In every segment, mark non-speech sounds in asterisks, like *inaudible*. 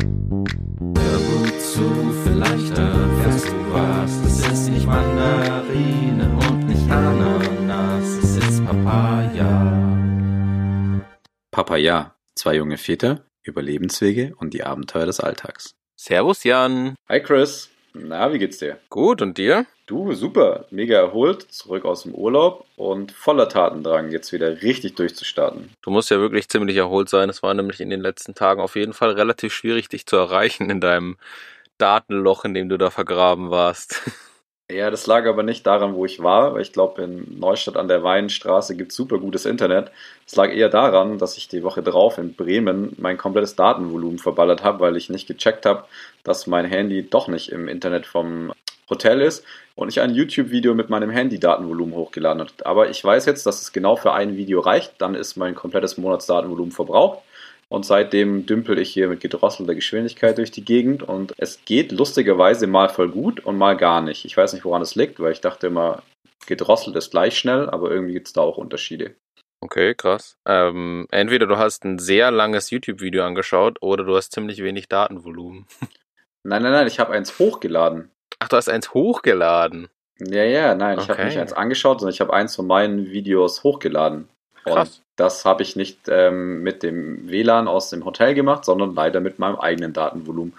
Hör gut zu, vielleicht erfährst du was. Es ist nicht Mandarine und nicht Ananas, es ist Papaya. Papaya, zwei junge Väter, Überlebenswege und die Abenteuer des Alltags. Servus Jan. Hi Chris, na, wie geht's dir? Gut, und dir? Du, super, mega erholt, zurück aus dem Urlaub und voller Tatendrang, jetzt wieder richtig durchzustarten. Du musst ja wirklich ziemlich erholt sein. Es war nämlich in den letzten Tagen auf jeden Fall relativ schwierig, dich zu erreichen in deinem Datenloch, in dem du da vergraben warst. *laughs* Ja, das lag aber nicht daran, wo ich war, weil ich glaube, in Neustadt an der Weinstraße gibt es super gutes Internet. Es lag eher daran, dass ich die Woche drauf in Bremen mein komplettes Datenvolumen verballert habe, weil ich nicht gecheckt habe, dass mein Handy doch nicht im Internet vom Hotel ist und ich ein YouTube-Video mit meinem Handy-Datenvolumen hochgeladen habe. Aber ich weiß jetzt, dass es genau für ein Video reicht, dann ist mein komplettes Monatsdatenvolumen verbraucht. Und seitdem dümpel ich hier mit gedrosselter Geschwindigkeit durch die Gegend und es geht lustigerweise mal voll gut und mal gar nicht. Ich weiß nicht, woran es liegt, weil ich dachte immer, gedrosselt ist gleich schnell, aber irgendwie gibt es da auch Unterschiede. Okay, krass. Ähm, entweder du hast ein sehr langes YouTube-Video angeschaut oder du hast ziemlich wenig Datenvolumen. *laughs* Nein, nein, nein, ich habe eins hochgeladen. Ach, du hast eins hochgeladen. Ja, ja, nein, ich Okay. habe nicht eins angeschaut, sondern ich habe eins von meinen Videos hochgeladen. Krass. Das habe ich nicht ähm, mit dem WLAN aus dem Hotel gemacht, sondern leider mit meinem eigenen Datenvolumen.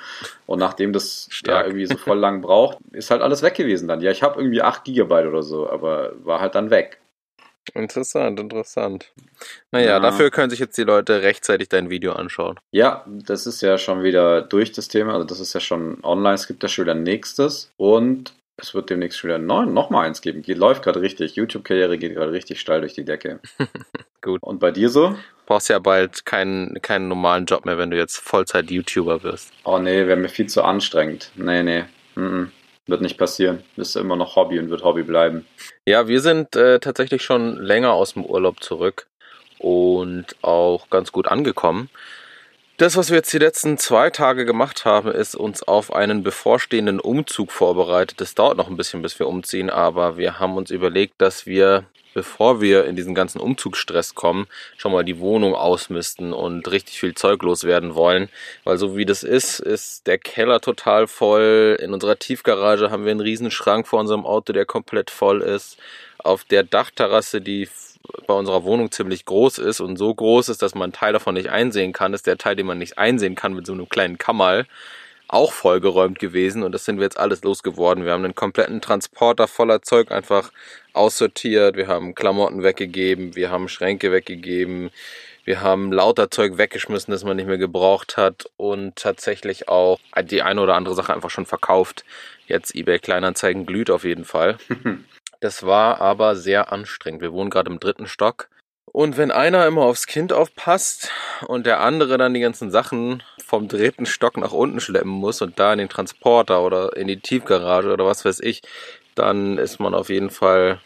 Und nachdem das ja irgendwie so voll lang braucht, ist halt alles weg gewesen dann. Ja, ich habe irgendwie 8 Gigabyte oder so, aber war halt dann weg. Interessant, interessant. Naja, Ja. dafür können sich jetzt die Leute rechtzeitig dein Video anschauen. Ja, das ist ja schon wieder durch das Thema. Also das ist ja schon online. Es gibt ja schon wieder ein nächstes. Und es wird demnächst schon wieder neun, noch mal eins geben. Geht, läuft gerade richtig. YouTube-Karriere geht gerade richtig steil durch die Decke. *laughs* Gut. Und bei dir so? Brauchst ja bald keinen, keinen normalen Job mehr, wenn du jetzt Vollzeit-YouTuber wirst. Oh nee, wäre mir viel zu anstrengend. Nee, nee. Mhm. Wird nicht passieren. Ist immer noch Hobby und wird Hobby bleiben. Ja, wir sind äh, tatsächlich schon länger aus dem Urlaub zurück und auch ganz gut angekommen. Das, was wir jetzt die letzten zwei Tage gemacht haben, ist uns auf einen bevorstehenden Umzug vorbereitet. Das dauert noch ein bisschen, bis wir umziehen, aber wir haben uns überlegt, dass wir, bevor wir in diesen ganzen Umzugsstress kommen, schon mal die Wohnung ausmisten und richtig viel Zeug loswerden wollen. Weil so wie das ist, ist der Keller total voll. In unserer Tiefgarage haben wir einen riesen Schrank vor unserem Auto, der komplett voll ist. Auf der Dachterrasse, die bei unserer Wohnung ziemlich groß ist und so groß ist, dass man einen Teil davon nicht einsehen kann, ist der Teil, den man nicht einsehen kann mit so einem kleinen Kammerl, auch vollgeräumt gewesen und das sind wir jetzt alles losgeworden. Wir haben einen kompletten Transporter voller Zeug einfach aussortiert, wir haben Klamotten weggegeben, wir haben Schränke weggegeben, wir haben lauter Zeug weggeschmissen, das man nicht mehr gebraucht hat und tatsächlich auch die eine oder andere Sache einfach schon verkauft. Jetzt eBay Kleinanzeigen glüht auf jeden Fall. *laughs* Das war aber sehr anstrengend. Wir wohnen gerade im dritten Stock. Und wenn einer immer aufs Kind aufpasst und der andere dann die ganzen Sachen vom dritten Stock nach unten schleppen muss und da in den Transporter oder in die Tiefgarage oder was weiß ich, dann ist man auf jeden Fall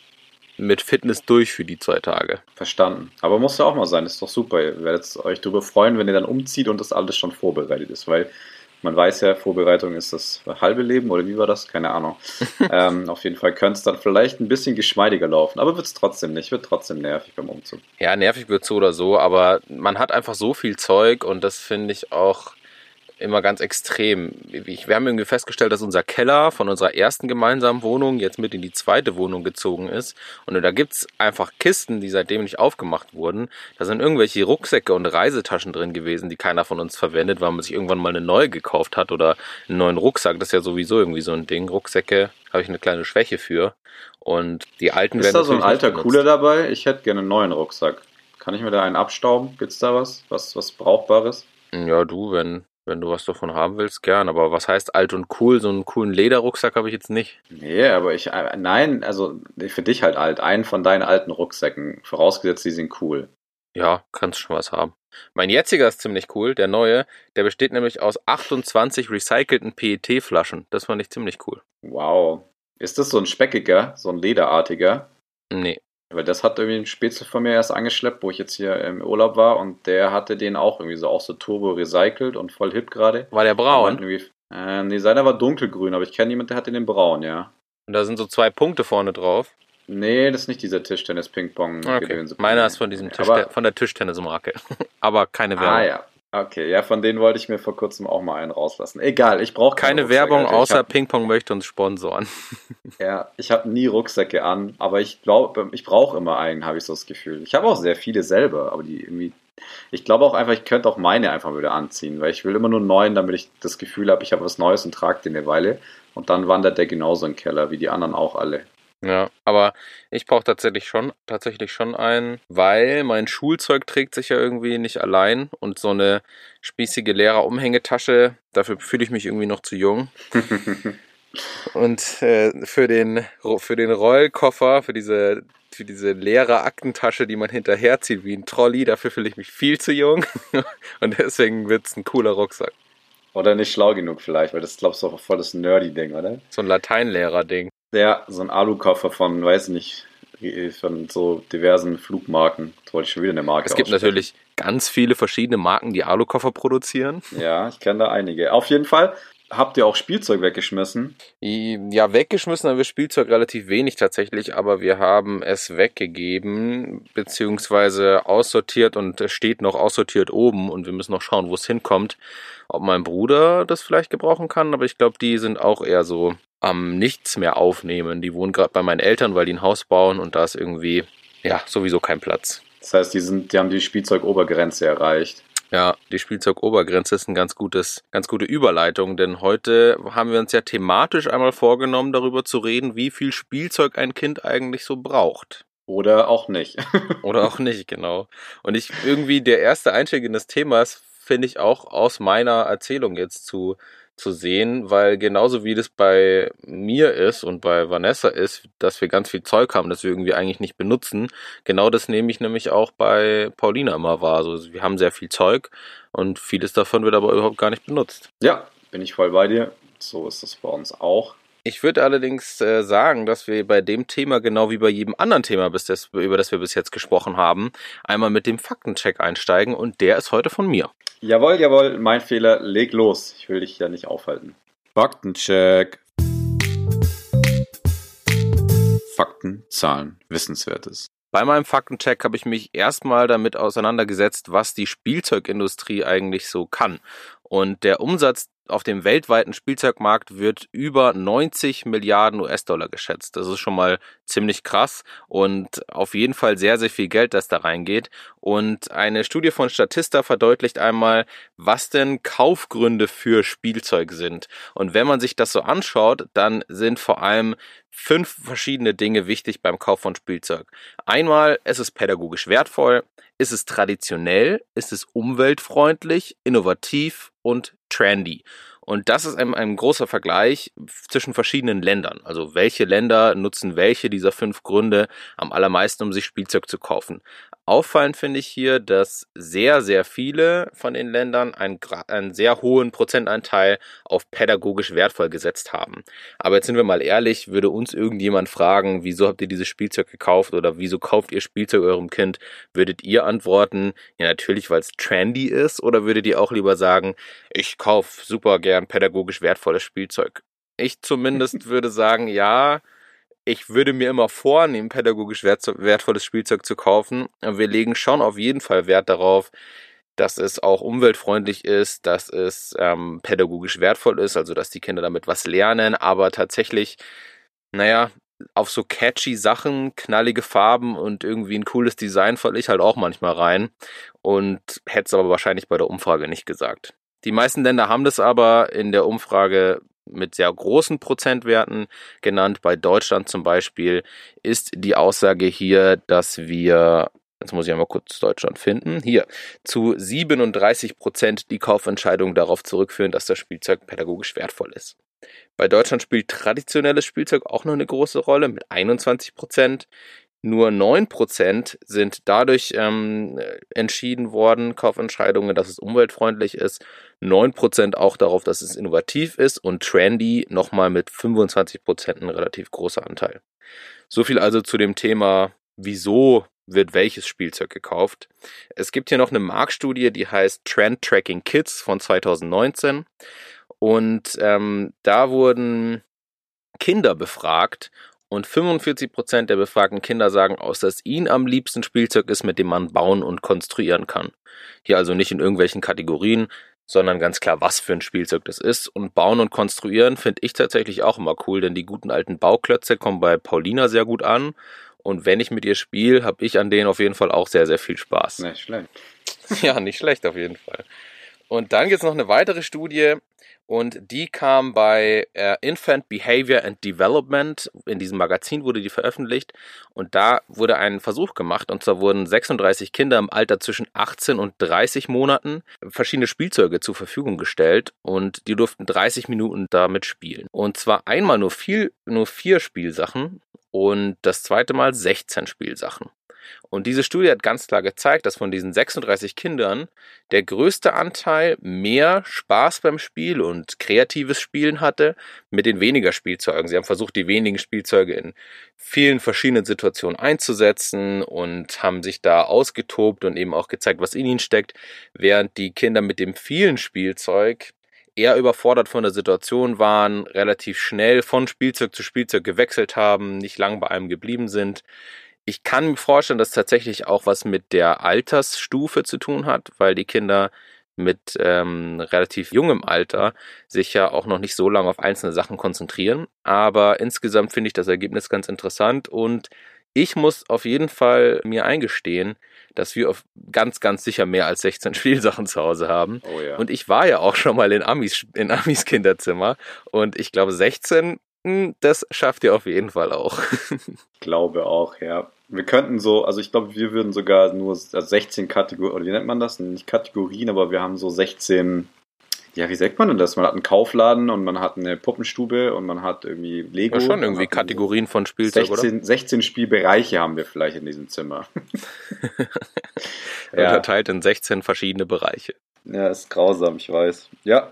mit Fitness durch für die zwei Tage. Verstanden. Aber muss ja auch mal sein. Ist doch super. Ihr werdet euch darüber freuen, wenn ihr dann umzieht und das alles schon vorbereitet ist. Weil man weiß ja, Vorbereitung ist das halbe Leben oder wie war das? Keine Ahnung. *laughs* ähm, auf jeden Fall könnte es dann vielleicht ein bisschen geschmeidiger laufen. Aber wird es trotzdem nicht. Wird trotzdem nervig beim Umzug. Ja, nervig wird so oder so, aber man hat einfach so viel Zeug und das finde ich auch immer ganz extrem. Wir haben irgendwie festgestellt, dass unser Keller von unserer ersten gemeinsamen Wohnung jetzt mit in die zweite Wohnung gezogen ist. Und da gibt's einfach Kisten, die seitdem nicht aufgemacht wurden. Da sind irgendwelche Rucksäcke und Reisetaschen drin gewesen, die keiner von uns verwendet, weil man sich irgendwann mal eine neue gekauft hat oder einen neuen Rucksack. Das ist ja sowieso irgendwie so ein Ding. Rucksäcke habe ich eine kleine Schwäche für. Und die alten Ist werden da so ein alter. Cooler dabei? Ich hätte gerne einen neuen Rucksack. Kann ich mir da einen abstauben? Gibt's da was? Was, was Brauchbares? Ja, du, wenn, wenn du was davon haben willst, gern. Aber was heißt alt und cool? So einen coolen Lederrucksack habe ich jetzt nicht. Nee, aber ich, äh, nein, also für dich halt alt. Einen von deinen alten Rucksäcken. Vorausgesetzt, die sind cool. Ja, kannst schon was haben. Mein jetziger ist ziemlich cool, der neue. Der besteht nämlich aus 28 recycelten PET-Flaschen. Das fand ich ziemlich cool. Wow. Ist das so ein speckiger, so ein lederartiger? Nee. Weil das hat irgendwie ein Spätzle von mir erst angeschleppt, wo ich jetzt hier im Urlaub war und der hatte den auch irgendwie so, auch so turbo recycelt und voll hip gerade. War der braun? Äh, nee, seiner war dunkelgrün, aber ich kenne jemanden, der hat den braun, ja. Und da sind so zwei Punkte vorne drauf. Nee, das ist nicht dieser Tischtennis-Ping-Pong. Okay. Meiner ist von diesem Tisch, Aber- von der Tischtennismarke. *laughs* Aber keine Ah Werbung. ja. Okay, ja, von denen wollte ich mir vor kurzem auch mal einen rauslassen. Egal, ich brauche keine Werbung, außer hab, Ping-Pong möchte uns sponsoren. *laughs* Ja, ich habe nie Rucksäcke an, aber ich glaube, ich brauche immer einen, habe ich so das Gefühl. Ich habe auch sehr viele selber, aber die irgendwie. Ich glaube auch einfach, ich könnte auch meine einfach wieder anziehen, weil ich will immer nur einen neuen, damit ich das Gefühl habe, ich habe was Neues und trage den eine Weile. Und dann wandert der genauso in den Keller, wie die anderen auch alle. Ja, aber ich brauche tatsächlich schon, tatsächlich schon einen, weil mein Schulzeug trägt sich ja irgendwie nicht allein und so eine spießige Lehrerumhängetasche, dafür fühle ich mich irgendwie noch zu jung. *laughs* und äh, für den für den Rollkoffer, für diese für diese leere Aktentasche, die man hinterherzieht wie ein Trolley, dafür fühle ich mich viel zu jung *laughs* und deswegen wird es ein cooler Rucksack. Oder nicht schlau genug vielleicht, weil das glaubst du auch voll das Nerdy-Ding, oder? So ein Lateinlehrer-Ding. Ja, so ein Alukoffer von, weiß nicht, von so diversen Flugmarken. Jetzt wollte ich schon wieder eine Marke Es gibt natürlich ganz viele verschiedene Marken, die Alukoffer produzieren. Ja, ich kenne da einige. Auf jeden Fall Habt ihr auch Spielzeug weggeschmissen? Ja, weggeschmissen haben wir Spielzeug relativ wenig tatsächlich, aber wir haben es weggegeben, beziehungsweise aussortiert und es steht noch aussortiert oben und wir müssen noch schauen, wo es hinkommt. Ob mein Bruder das vielleicht gebrauchen kann, aber ich glaube, die sind auch eher so am Nichts mehr aufnehmen. Die wohnen gerade bei meinen Eltern, weil die ein Haus bauen und da ist irgendwie, ja, sowieso kein Platz. Das heißt, die, sind, die haben die Spielzeugobergrenze erreicht. Ja, die Spielzeugobergrenze ist ein ganz gutes, ganz gute Überleitung, denn heute haben wir uns ja thematisch einmal vorgenommen, darüber zu reden, wie viel Spielzeug ein Kind eigentlich so braucht. Oder auch nicht. *laughs* Oder auch nicht, genau. Und ich irgendwie der erste Einstieg in das Thema ist, finde ich auch aus meiner Erzählung jetzt zu zu sehen, weil genauso wie das bei mir ist und bei Vanessa ist, dass wir ganz viel Zeug haben, das wir irgendwie eigentlich nicht benutzen, genau das nehme ich nämlich auch bei Paulina immer wahr. Also wir haben sehr viel Zeug und vieles davon wird aber überhaupt gar nicht benutzt. Ja, bin ich voll bei dir. So ist es bei uns auch. Ich würde allerdings äh, sagen, dass wir bei dem Thema, genau wie bei jedem anderen Thema, das, über das wir bis jetzt gesprochen haben, einmal mit dem Faktencheck einsteigen und der ist heute von mir. Jawohl, jawohl, mein Fehler, leg los. Ich will dich ja nicht aufhalten. Faktencheck. Fakten, Zahlen, Wissenswertes. Bei meinem Faktencheck habe ich mich erstmal damit auseinandergesetzt, was die Spielzeugindustrie eigentlich so kann. Und der Umsatz auf dem weltweiten Spielzeugmarkt wird über 90 Milliarden US-Dollar geschätzt. Das ist schon mal ziemlich krass und auf jeden Fall sehr, sehr viel Geld, das da reingeht. Und eine Studie von Statista verdeutlicht einmal, was denn Kaufgründe für Spielzeug sind. Und wenn man sich das so anschaut, dann sind vor allem fünf verschiedene Dinge wichtig beim Kauf von Spielzeug. Einmal, es ist pädagogisch wertvoll, ist es traditionell, ist es umweltfreundlich, innovativ und trendy. Und das ist ein, ein großer Vergleich zwischen verschiedenen Ländern. Also welche Länder nutzen welche dieser fünf Gründe am allermeisten, um sich Spielzeug zu kaufen. Auffallend finde ich hier, dass sehr, sehr viele von den Ländern einen, einen, sehr hohen Prozentanteil auf pädagogisch wertvoll gesetzt haben. Aber jetzt sind wir mal ehrlich, würde uns irgendjemand fragen, wieso habt ihr dieses Spielzeug gekauft oder wieso kauft ihr Spielzeug eurem Kind, würdet ihr antworten, ja natürlich, weil es trendy ist oder würdet ihr auch lieber sagen, ich kaufe super gern pädagogisch wertvolles Spielzeug? Ich zumindest *laughs* würde sagen, ja, ich würde mir immer vornehmen, pädagogisch wertvolles Spielzeug zu kaufen. Wir legen schon auf jeden Fall Wert darauf, dass es auch umweltfreundlich ist, dass es ähm, pädagogisch wertvoll ist, also dass die Kinder damit was lernen, aber tatsächlich, naja, auf so catchy Sachen, knallige Farben und irgendwie ein cooles Design falle ich halt auch manchmal rein und hätte es aber wahrscheinlich bei der Umfrage nicht gesagt. Die meisten Länder haben das aber in der Umfrage mit sehr großen Prozentwerten genannt. Bei Deutschland zum Beispiel ist die Aussage hier, dass wir Jetzt muss ich einmal kurz Deutschland finden. Hier, zu 37 Prozent die Kaufentscheidung darauf zurückführen, dass das Spielzeug pädagogisch wertvoll ist. Bei Deutschland spielt traditionelles Spielzeug auch noch eine große Rolle mit 21 Prozent. Nur 9% sind dadurch ähm, entschieden worden, Kaufentscheidungen, dass es umweltfreundlich ist. 9% auch darauf, dass es innovativ ist und trendy nochmal mit 25% ein relativ großer Anteil. So viel also zu dem Thema, wieso wird welches Spielzeug gekauft. Es gibt hier noch eine Marktstudie, die heißt Trend Tracking Kids von 2019. Und ähm, da wurden Kinder befragt Und 45% der befragten Kinder sagen aus, dass ihnen am liebsten Spielzeug ist, mit dem man bauen und konstruieren kann. Hier also nicht in irgendwelchen Kategorien, sondern ganz klar, was für ein Spielzeug das ist. Und bauen und konstruieren finde ich tatsächlich auch immer cool, denn die guten alten Bauklötze kommen bei Paulina sehr gut an. Und wenn ich mit ihr spiele, habe ich an denen auf jeden Fall auch sehr, sehr viel Spaß. Nicht schlecht. *laughs* Ja, nicht schlecht auf jeden Fall. Und dann gibt es noch eine weitere Studie und die kam bei äh, Infant Behavior and Development. In diesem Magazin wurde die veröffentlicht und da wurde ein Versuch gemacht und zwar wurden 36 Kinder im Alter zwischen 18 und 30 Monaten verschiedene Spielzeuge zur Verfügung gestellt und die durften 30 Minuten damit spielen. Und zwar einmal nur, viel, nur vier Spielsachen und das zweite Mal 16 Spielsachen. Und diese Studie hat ganz klar gezeigt, dass von diesen 36 Kindern der größte Anteil mehr Spaß beim Spiel und kreatives Spielen hatte mit den weniger Spielzeugen. Sie haben versucht, die wenigen Spielzeuge in vielen verschiedenen Situationen einzusetzen und haben sich da ausgetobt und eben auch gezeigt, was in ihnen steckt, während die Kinder mit dem vielen Spielzeug eher überfordert von der Situation waren, relativ schnell von Spielzeug zu Spielzeug gewechselt haben, nicht lang bei einem geblieben sind. Ich kann mir vorstellen, dass tatsächlich auch was mit der Altersstufe zu tun hat, weil die Kinder mit ähm, relativ jungem Alter sich ja auch noch nicht so lange auf einzelne Sachen konzentrieren. Aber insgesamt finde ich das Ergebnis ganz interessant und ich muss auf jeden Fall mir eingestehen, dass wir auf ganz, ganz sicher mehr als 16 *laughs* Spielsachen zu Hause haben. Oh ja. Und ich war ja auch schon mal in Amis, in Amis Kinderzimmer und ich glaube 16 hm, das schafft ihr auf jeden Fall auch. *laughs* Ich glaube auch, ja. Wir könnten so, also ich glaube, wir würden sogar nur 16 Kategorien, oder wie nennt man das? Nicht Kategorien, aber wir haben so 16, ja, wie sagt man denn das? Man hat einen Kaufladen und man hat eine Puppenstube und man hat irgendwie Lego. Ja, schon irgendwie Kategorien von Spielzeug, 16, oder? 16 Spielbereiche haben wir vielleicht in diesem Zimmer. *laughs* ja. Unterteilt in 16 verschiedene Bereiche. Ja, ist grausam, ich weiß. Ja,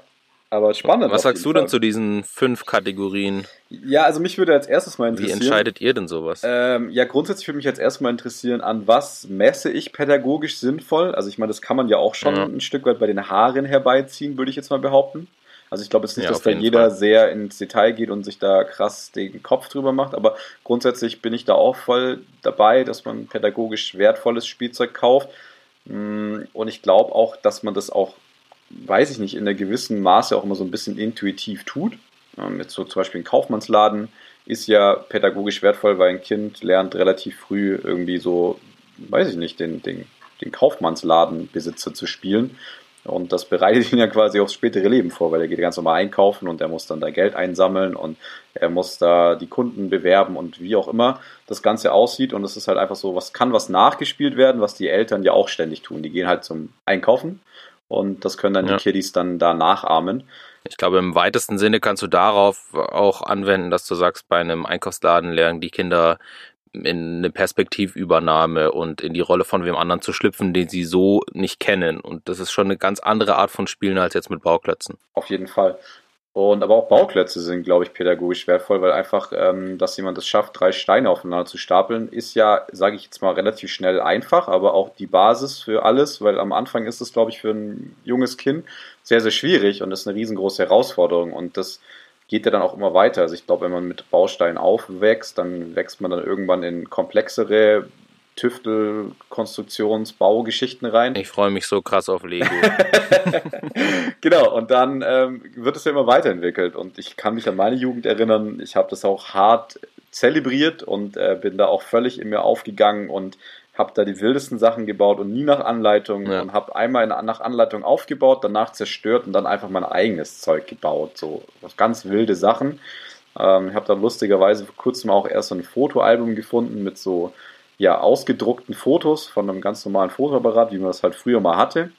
aber spannend. Was sagst du Fall. denn zu diesen fünf Kategorien? Ja, also mich würde als erstes mal interessieren. Wie entscheidet ihr denn sowas? Ähm, ja, grundsätzlich würde mich als erstes mal interessieren, an was messe ich pädagogisch sinnvoll? Also ich meine, das kann man ja auch schon ja. ein Stück weit bei den Haaren herbeiziehen, würde ich jetzt mal behaupten. Also ich glaube jetzt nicht, ja, dass da jeder Fall. sehr ins Detail geht und sich da krass den Kopf drüber macht, aber grundsätzlich bin ich da auch voll dabei, dass man pädagogisch wertvolles Spielzeug kauft. Mm, und ich glaube auch, dass man das auch weiß ich nicht, in einer gewissen Maße auch immer so ein bisschen intuitiv tut. Ähm, jetzt so zum Beispiel ein Kaufmannsladen ist ja pädagogisch wertvoll, weil ein Kind lernt relativ früh irgendwie so, weiß ich nicht, den, den, den Kaufmannsladenbesitzer zu spielen. Und das bereitet ihn ja quasi aufs spätere Leben vor, weil er geht ganz normal einkaufen und er muss dann da Geld einsammeln und er muss da die Kunden bewerben und wie auch immer das Ganze aussieht. Und es ist halt einfach so, was kann was nachgespielt werden, was die Eltern ja auch ständig tun. Die gehen halt zum Einkaufen und das können dann ja. die Kiddies dann da nachahmen. Ich glaube, im weitesten Sinne kannst du darauf auch anwenden, dass du sagst, bei einem Einkaufsladen lernen die Kinder in eine Perspektivübernahme und in die Rolle von wem anderen zu schlüpfen, den sie so nicht kennen. Und das ist schon eine ganz andere Art von Spielen als jetzt mit Bauklötzen. Auf jeden Fall. Und aber auch Bauklötze sind, glaube ich, pädagogisch wertvoll, weil einfach, ähm, dass jemand es schafft, drei Steine aufeinander zu stapeln, ist ja, sage ich jetzt mal, relativ schnell einfach, aber auch die Basis für alles, weil am Anfang ist es, glaube ich, für ein junges Kind sehr, sehr schwierig und ist eine riesengroße Herausforderung. Und das geht ja dann auch immer weiter. Also ich glaube, wenn man mit Bausteinen aufwächst, dann wächst man dann irgendwann in komplexere Tüftel, Konstruktions-, Baugeschichten rein. Ich freue mich so krass auf Lego. *laughs* genau, und dann ähm, wird es ja immer weiterentwickelt. Und ich kann mich an meine Jugend erinnern, ich habe das auch hart zelebriert und äh, bin da auch völlig in mir aufgegangen und habe da die wildesten Sachen gebaut und nie nach Anleitung ja. und habe einmal in, nach Anleitung aufgebaut, danach zerstört und dann einfach mein eigenes Zeug gebaut. So ganz wilde Sachen. Ähm, ich habe da lustigerweise vor kurzem auch erst so ein Fotoalbum gefunden mit so ja, ausgedruckten Fotos von einem ganz normalen Fotoapparat, wie man das halt früher mal hatte.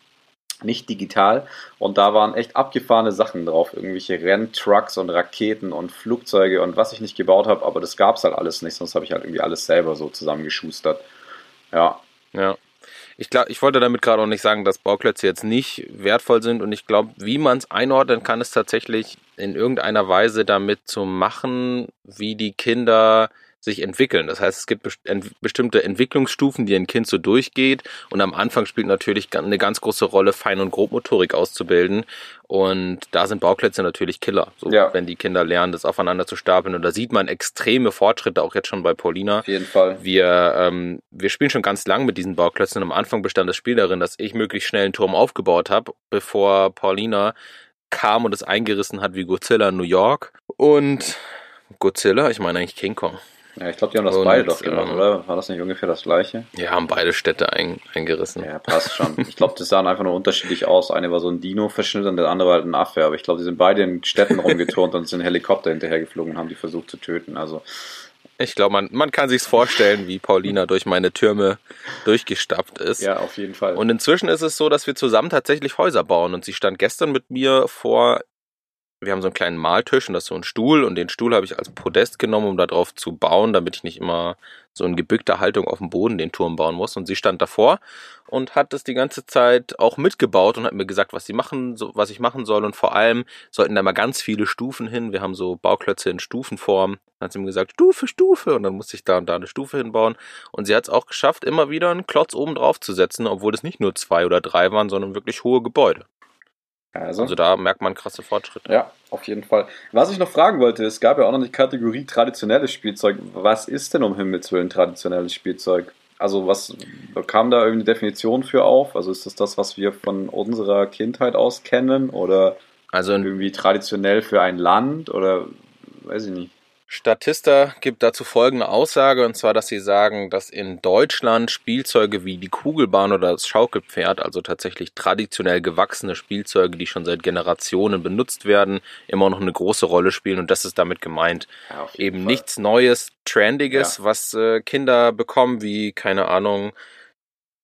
Nicht digital. Und da waren echt abgefahrene Sachen drauf. Irgendwelche Renntrucks und Raketen und Flugzeuge und was ich nicht gebaut habe, aber das gab es halt alles nicht, sonst habe ich halt irgendwie alles selber so zusammengeschustert. Ja. Ja. Ich, glaub, ich wollte damit gerade auch nicht sagen, dass Bauklötze jetzt nicht wertvoll sind und ich glaube, wie man es einordnen kann, ist tatsächlich in irgendeiner Weise damit zu machen, wie die Kinder sich entwickeln. Das heißt, es gibt bestimmte Entwicklungsstufen, die ein Kind so durchgeht. Und am Anfang spielt natürlich eine ganz große Rolle, Fein- und Grobmotorik auszubilden. Und da sind Bauklötze natürlich Killer. So, ja. Wenn die Kinder lernen, das aufeinander zu stapeln. Und da sieht man extreme Fortschritte, auch jetzt schon bei Paulina. Auf jeden Fall. Wir, ähm, wir spielen schon ganz lang mit diesen Bauklötzen. Am Anfang bestand das Spiel darin, dass ich möglichst schnell einen Turm aufgebaut habe, bevor Paulina kam und es eingerissen hat wie Godzilla in New York. Und Godzilla, ich meine eigentlich King Kong. Ja, ich glaube, die haben das und, beide doch gemacht, ähm, oder? War das nicht ungefähr das gleiche? Ja, haben beide Städte ein, eingerissen. Ja, passt schon. ich glaube, das sahen einfach nur unterschiedlich aus. Eine war so ein Dino-Verschnitt und der andere war halt ein Affe. Aber ich glaube, die sind beide in Städten rumgeturnt und sind Helikopter hinterhergeflogen und haben die versucht zu töten. Also. Ich glaube, man, man kann sich's vorstellen, wie Paulina durch meine Türme durchgestapft ist. Ja, auf jeden Fall. Und inzwischen ist es so, dass wir zusammen tatsächlich Häuser bauen. Und sie stand gestern mit mir vor wir haben so einen kleinen Maltisch und das ist so ein Stuhl und den Stuhl habe ich als Podest genommen, um darauf zu bauen, damit ich nicht immer so in gebückter Haltung auf dem Boden den Turm bauen muss. Und sie stand davor und hat das die ganze Zeit auch mitgebaut und hat mir gesagt, was sie machen, so, was ich machen soll. Und vor allem sollten da mal ganz viele Stufen hin. Wir haben so Bauklötze in Stufenform. Dann hat sie mir gesagt, Stufe, Stufe. Und dann musste ich da und da eine Stufe hinbauen. Und sie hat es auch geschafft, immer wieder einen Klotz oben drauf zu setzen, obwohl es nicht nur zwei oder drei waren, sondern wirklich hohe Gebäude. Also, also da merkt man krasse Fortschritte. Ja, auf jeden Fall. Was ich noch fragen wollte, es gab ja auch noch die Kategorie traditionelles Spielzeug. Was ist denn um Himmels Willen traditionelles Spielzeug? Also was kam da irgendeine Definition für auf? Also ist das das, was wir von unserer Kindheit aus kennen oder also irgendwie traditionell für ein Land oder weiß ich nicht? Statista gibt dazu folgende Aussage, und zwar, dass sie sagen, dass in Deutschland Spielzeuge wie die Kugelbahn oder das Schaukelpferd, also tatsächlich traditionell gewachsene Spielzeuge, die schon seit Generationen benutzt werden, immer noch eine große Rolle spielen. Und das ist damit gemeint. Ja, Eben Fall. nichts Neues, Trendiges, ja. was äh, Kinder bekommen, wie, keine Ahnung,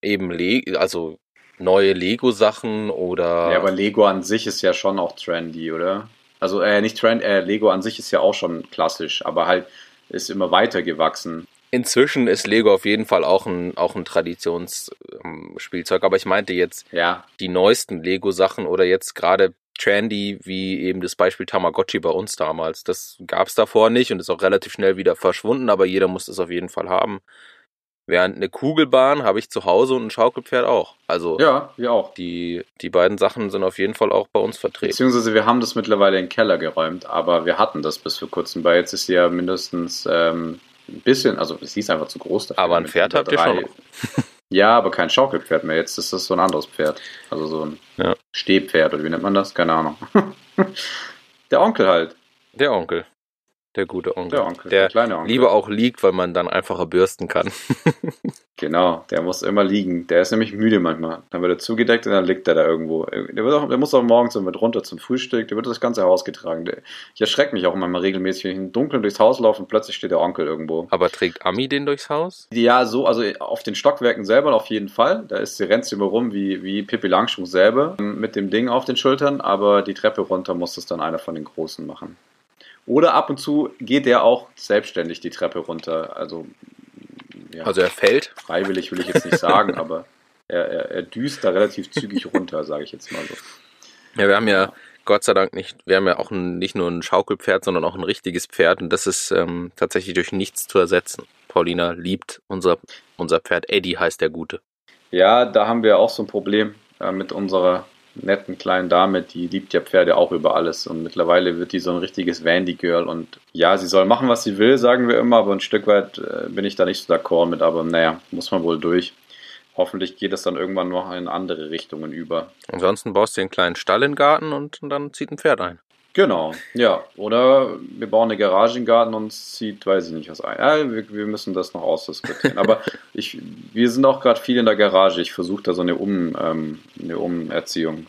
eben, Le also neue Lego-Sachen oder. Ja, aber Lego an sich ist ja schon auch trendy, oder? Also äh, nicht Trend, äh, Lego an sich ist ja auch schon klassisch, aber halt ist immer weiter gewachsen. Inzwischen ist Lego auf jeden Fall auch ein, auch ein Traditionsspielzeug, aber ich meinte jetzt ja. die neuesten Lego-Sachen oder jetzt gerade trendy, wie eben das Beispiel Tamagotchi bei uns damals. Das gab es davor nicht und ist auch relativ schnell wieder verschwunden, aber jeder muss es auf jeden Fall haben. Während eine Kugelbahn habe ich zu Hause und ein Schaukelpferd auch. Also ja, wir auch. Die, die beiden Sachen sind auf jeden Fall auch bei uns vertreten. Beziehungsweise wir haben das mittlerweile in den Keller geräumt, aber wir hatten das bis vor kurzem, weil jetzt ist sie ja mindestens ähm, ein bisschen, also sie ist einfach zu groß dafür. Aber ein Pferd habt ihr schon. *laughs* ja, aber kein Schaukelpferd mehr. Jetzt ist das so ein anderes Pferd. Also so ein ja. Stehpferd oder wie nennt man das? Keine Ahnung. *laughs* Der Onkel halt. Der Onkel. Der gute Onkel. Der Onkel, der, der kleine Onkel. Lieber auch liegt, weil man dann einfacher bürsten kann. *laughs* genau, der muss immer liegen. Der ist nämlich müde manchmal. Dann wird er zugedeckt und dann liegt er da irgendwo. Der, auch, der muss auch morgens mit runter zum Frühstück. Der wird das ganze Haus getragen. Der, ich erschrecke mich auch immer regelmäßig, wenn ich im Dunkeln durchs Haus laufe und plötzlich steht der Onkel irgendwo. Aber trägt Ami den durchs Haus? Ja, so, also auf den Stockwerken selber auf jeden Fall. Da ist sie rennt sie immer rum wie, wie Pippi Langstrumpf selber mit dem Ding auf den Schultern. Aber die Treppe runter muss das dann einer von den Großen machen. Oder ab und zu geht er auch selbstständig die Treppe runter. Also, ja, also er fällt. Freiwillig will ich jetzt nicht sagen, aber er, er, er düst da relativ zügig runter, sage ich jetzt mal so. Ja, wir haben ja Gott sei Dank nicht, wir haben ja auch ein, nicht nur ein Schaukelpferd, sondern auch ein richtiges Pferd und das ist ähm, tatsächlich durch nichts zu ersetzen. Paulina liebt unser, unser Pferd. Eddie heißt der Gute. Ja, da haben wir auch so ein Problem äh, mit unserer netten kleinen Dame, die liebt ja Pferde auch über alles und mittlerweile wird die so ein richtiges Vandy-Girl und ja, sie soll machen, was sie will, sagen wir immer, aber ein Stück weit äh, bin ich da nicht so d'accord mit, aber naja, muss man wohl durch. Hoffentlich geht es dann irgendwann noch in andere Richtungen über. Ansonsten baust du einen kleinen Stall in den Garten und dann zieht ein Pferd ein. Genau, ja. Oder wir bauen eine Garage im Garten und zieht, weiß ich nicht, was ein. Ja, wir, wir müssen das noch ausdiskutieren. Aber *laughs* ich, wir sind auch gerade viel in der Garage. Ich versuche da so eine, um, ähm, eine Umerziehung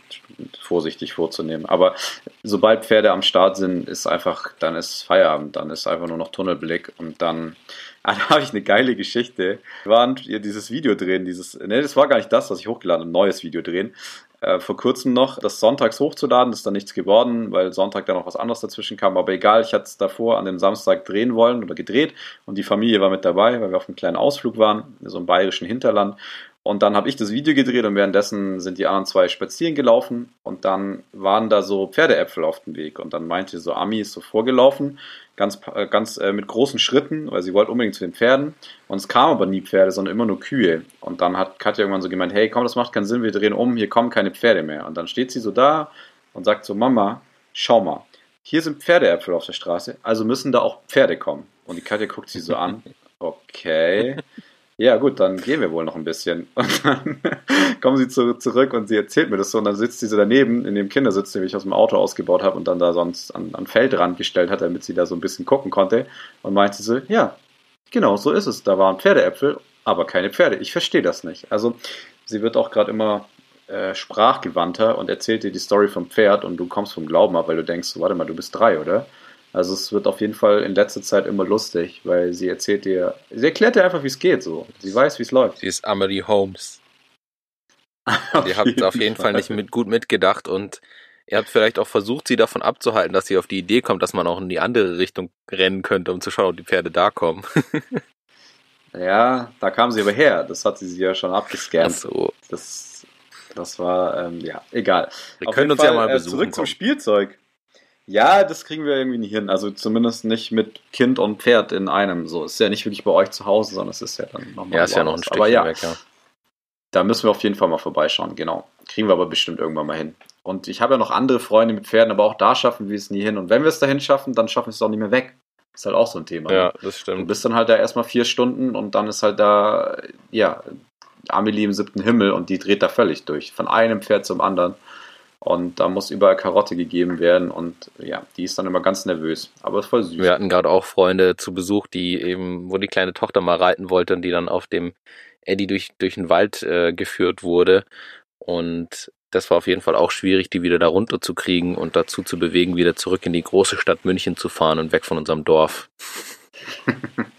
vorsichtig vorzunehmen. Aber sobald Pferde am Start sind, ist einfach, dann ist Feierabend, dann ist einfach nur noch Tunnelblick und dann *laughs* Ah, da habe ich eine geile Geschichte. Wir waren hier dieses Video drehen, dieses, ne, das war gar nicht das, was ich hochgeladen habe, ein neues Video drehen äh, vor kurzem noch, das sonntags hochzuladen, ist dann nichts geworden, weil Sonntag dann noch was anderes dazwischen kam. Aber egal, ich hatte es davor an dem Samstag drehen wollen oder gedreht und die Familie war mit dabei, weil wir auf einem kleinen Ausflug waren, so einem bayerischen Hinterland. Und dann habe ich das Video gedreht und währenddessen sind die anderen zwei spazieren gelaufen und dann waren da so Pferdeäpfel auf dem Weg. Und dann meinte so Ami ist so vorgelaufen, ganz, äh, ganz äh, mit großen Schritten, weil sie wollte unbedingt zu den Pferden. Und es kamen aber nie Pferde, sondern immer nur Kühe. Und dann hat Katja irgendwann so gemeint, hey komm, das macht keinen Sinn, wir drehen um, hier kommen keine Pferde mehr. Und dann steht sie so da und sagt so, Mama, schau mal, hier sind Pferdeäpfel auf der Straße, also müssen da auch Pferde kommen. Und die Katja guckt sie so an, *laughs* okay. Ja, gut, dann gehen wir wohl noch ein bisschen. *laughs* Und dann kommen sie zu, zurück und sie erzählt mir das so. Und dann sitzt sie so daneben in dem Kindersitz, den ich aus dem Auto ausgebaut habe und dann da sonst an, an Feldrand gestellt hat, damit sie da so ein bisschen gucken konnte. Und meinte so: Ja, genau, so ist es. Da waren Pferdeäpfel, aber keine Pferde. Ich verstehe das nicht. Also, sie wird auch gerade immer äh, sprachgewandter und erzählt dir die Story vom Pferd und du kommst vom Glauben ab, weil du denkst: Warte mal, du bist drei, oder? Also es wird auf jeden Fall in letzter Zeit immer lustig, weil sie erzählt dir, sie erklärt dir einfach, wie es geht, so. Sie weiß, wie es läuft. Sie ist Amelie Holmes. *laughs* ihr habt auf jeden Fall, nicht mit, gut mitgedacht und ihr habt vielleicht auch versucht, sie davon abzuhalten, dass sie auf die Idee kommt, dass man auch in die andere Richtung rennen könnte, um zu schauen, ob die Pferde da kommen. *laughs* ja, da kam sie aber her. Das hat sie sich ja schon abgescannt. Ach so. Das, das war, ähm, ja, egal. Wir auf können uns Fall, ja mal äh, besuchen. Zurück kommen. zum Spielzeug. Ja, das kriegen wir irgendwie nicht hin. Also zumindest nicht mit Kind und Pferd in einem. So ist ja nicht wirklich bei euch zu Hause, sondern es ist ja dann nochmal. Ja, ist ja noch ein Stückchen ja, weg, ja. Da müssen wir auf jeden Fall mal vorbeischauen, genau. Kriegen wir aber bestimmt irgendwann mal hin. Und ich habe ja noch andere Freunde mit Pferden, aber auch da schaffen wir es nie hin. Und wenn wir es dahin schaffen, dann schaffen wir es auch nicht mehr weg. Ist halt auch so ein Thema. Ja, ne? das stimmt. Du bist dann halt da erstmal vier Stunden und dann ist halt da, ja, Amelie im siebten Himmel und die dreht da völlig durch. Von einem Pferd zum anderen. Und da muss überall Karotte gegeben werden und ja, die ist dann immer ganz nervös. Aber ist voll süß. Wir hatten gerade auch Freunde zu Besuch, die eben, wo die kleine Tochter mal reiten wollte und die dann auf dem Eddie durch, durch den Wald äh, geführt wurde. Und das war auf jeden Fall auch schwierig, die wieder da runter zu kriegen und dazu zu bewegen, wieder zurück in die große Stadt München zu fahren und weg von unserem Dorf. *laughs*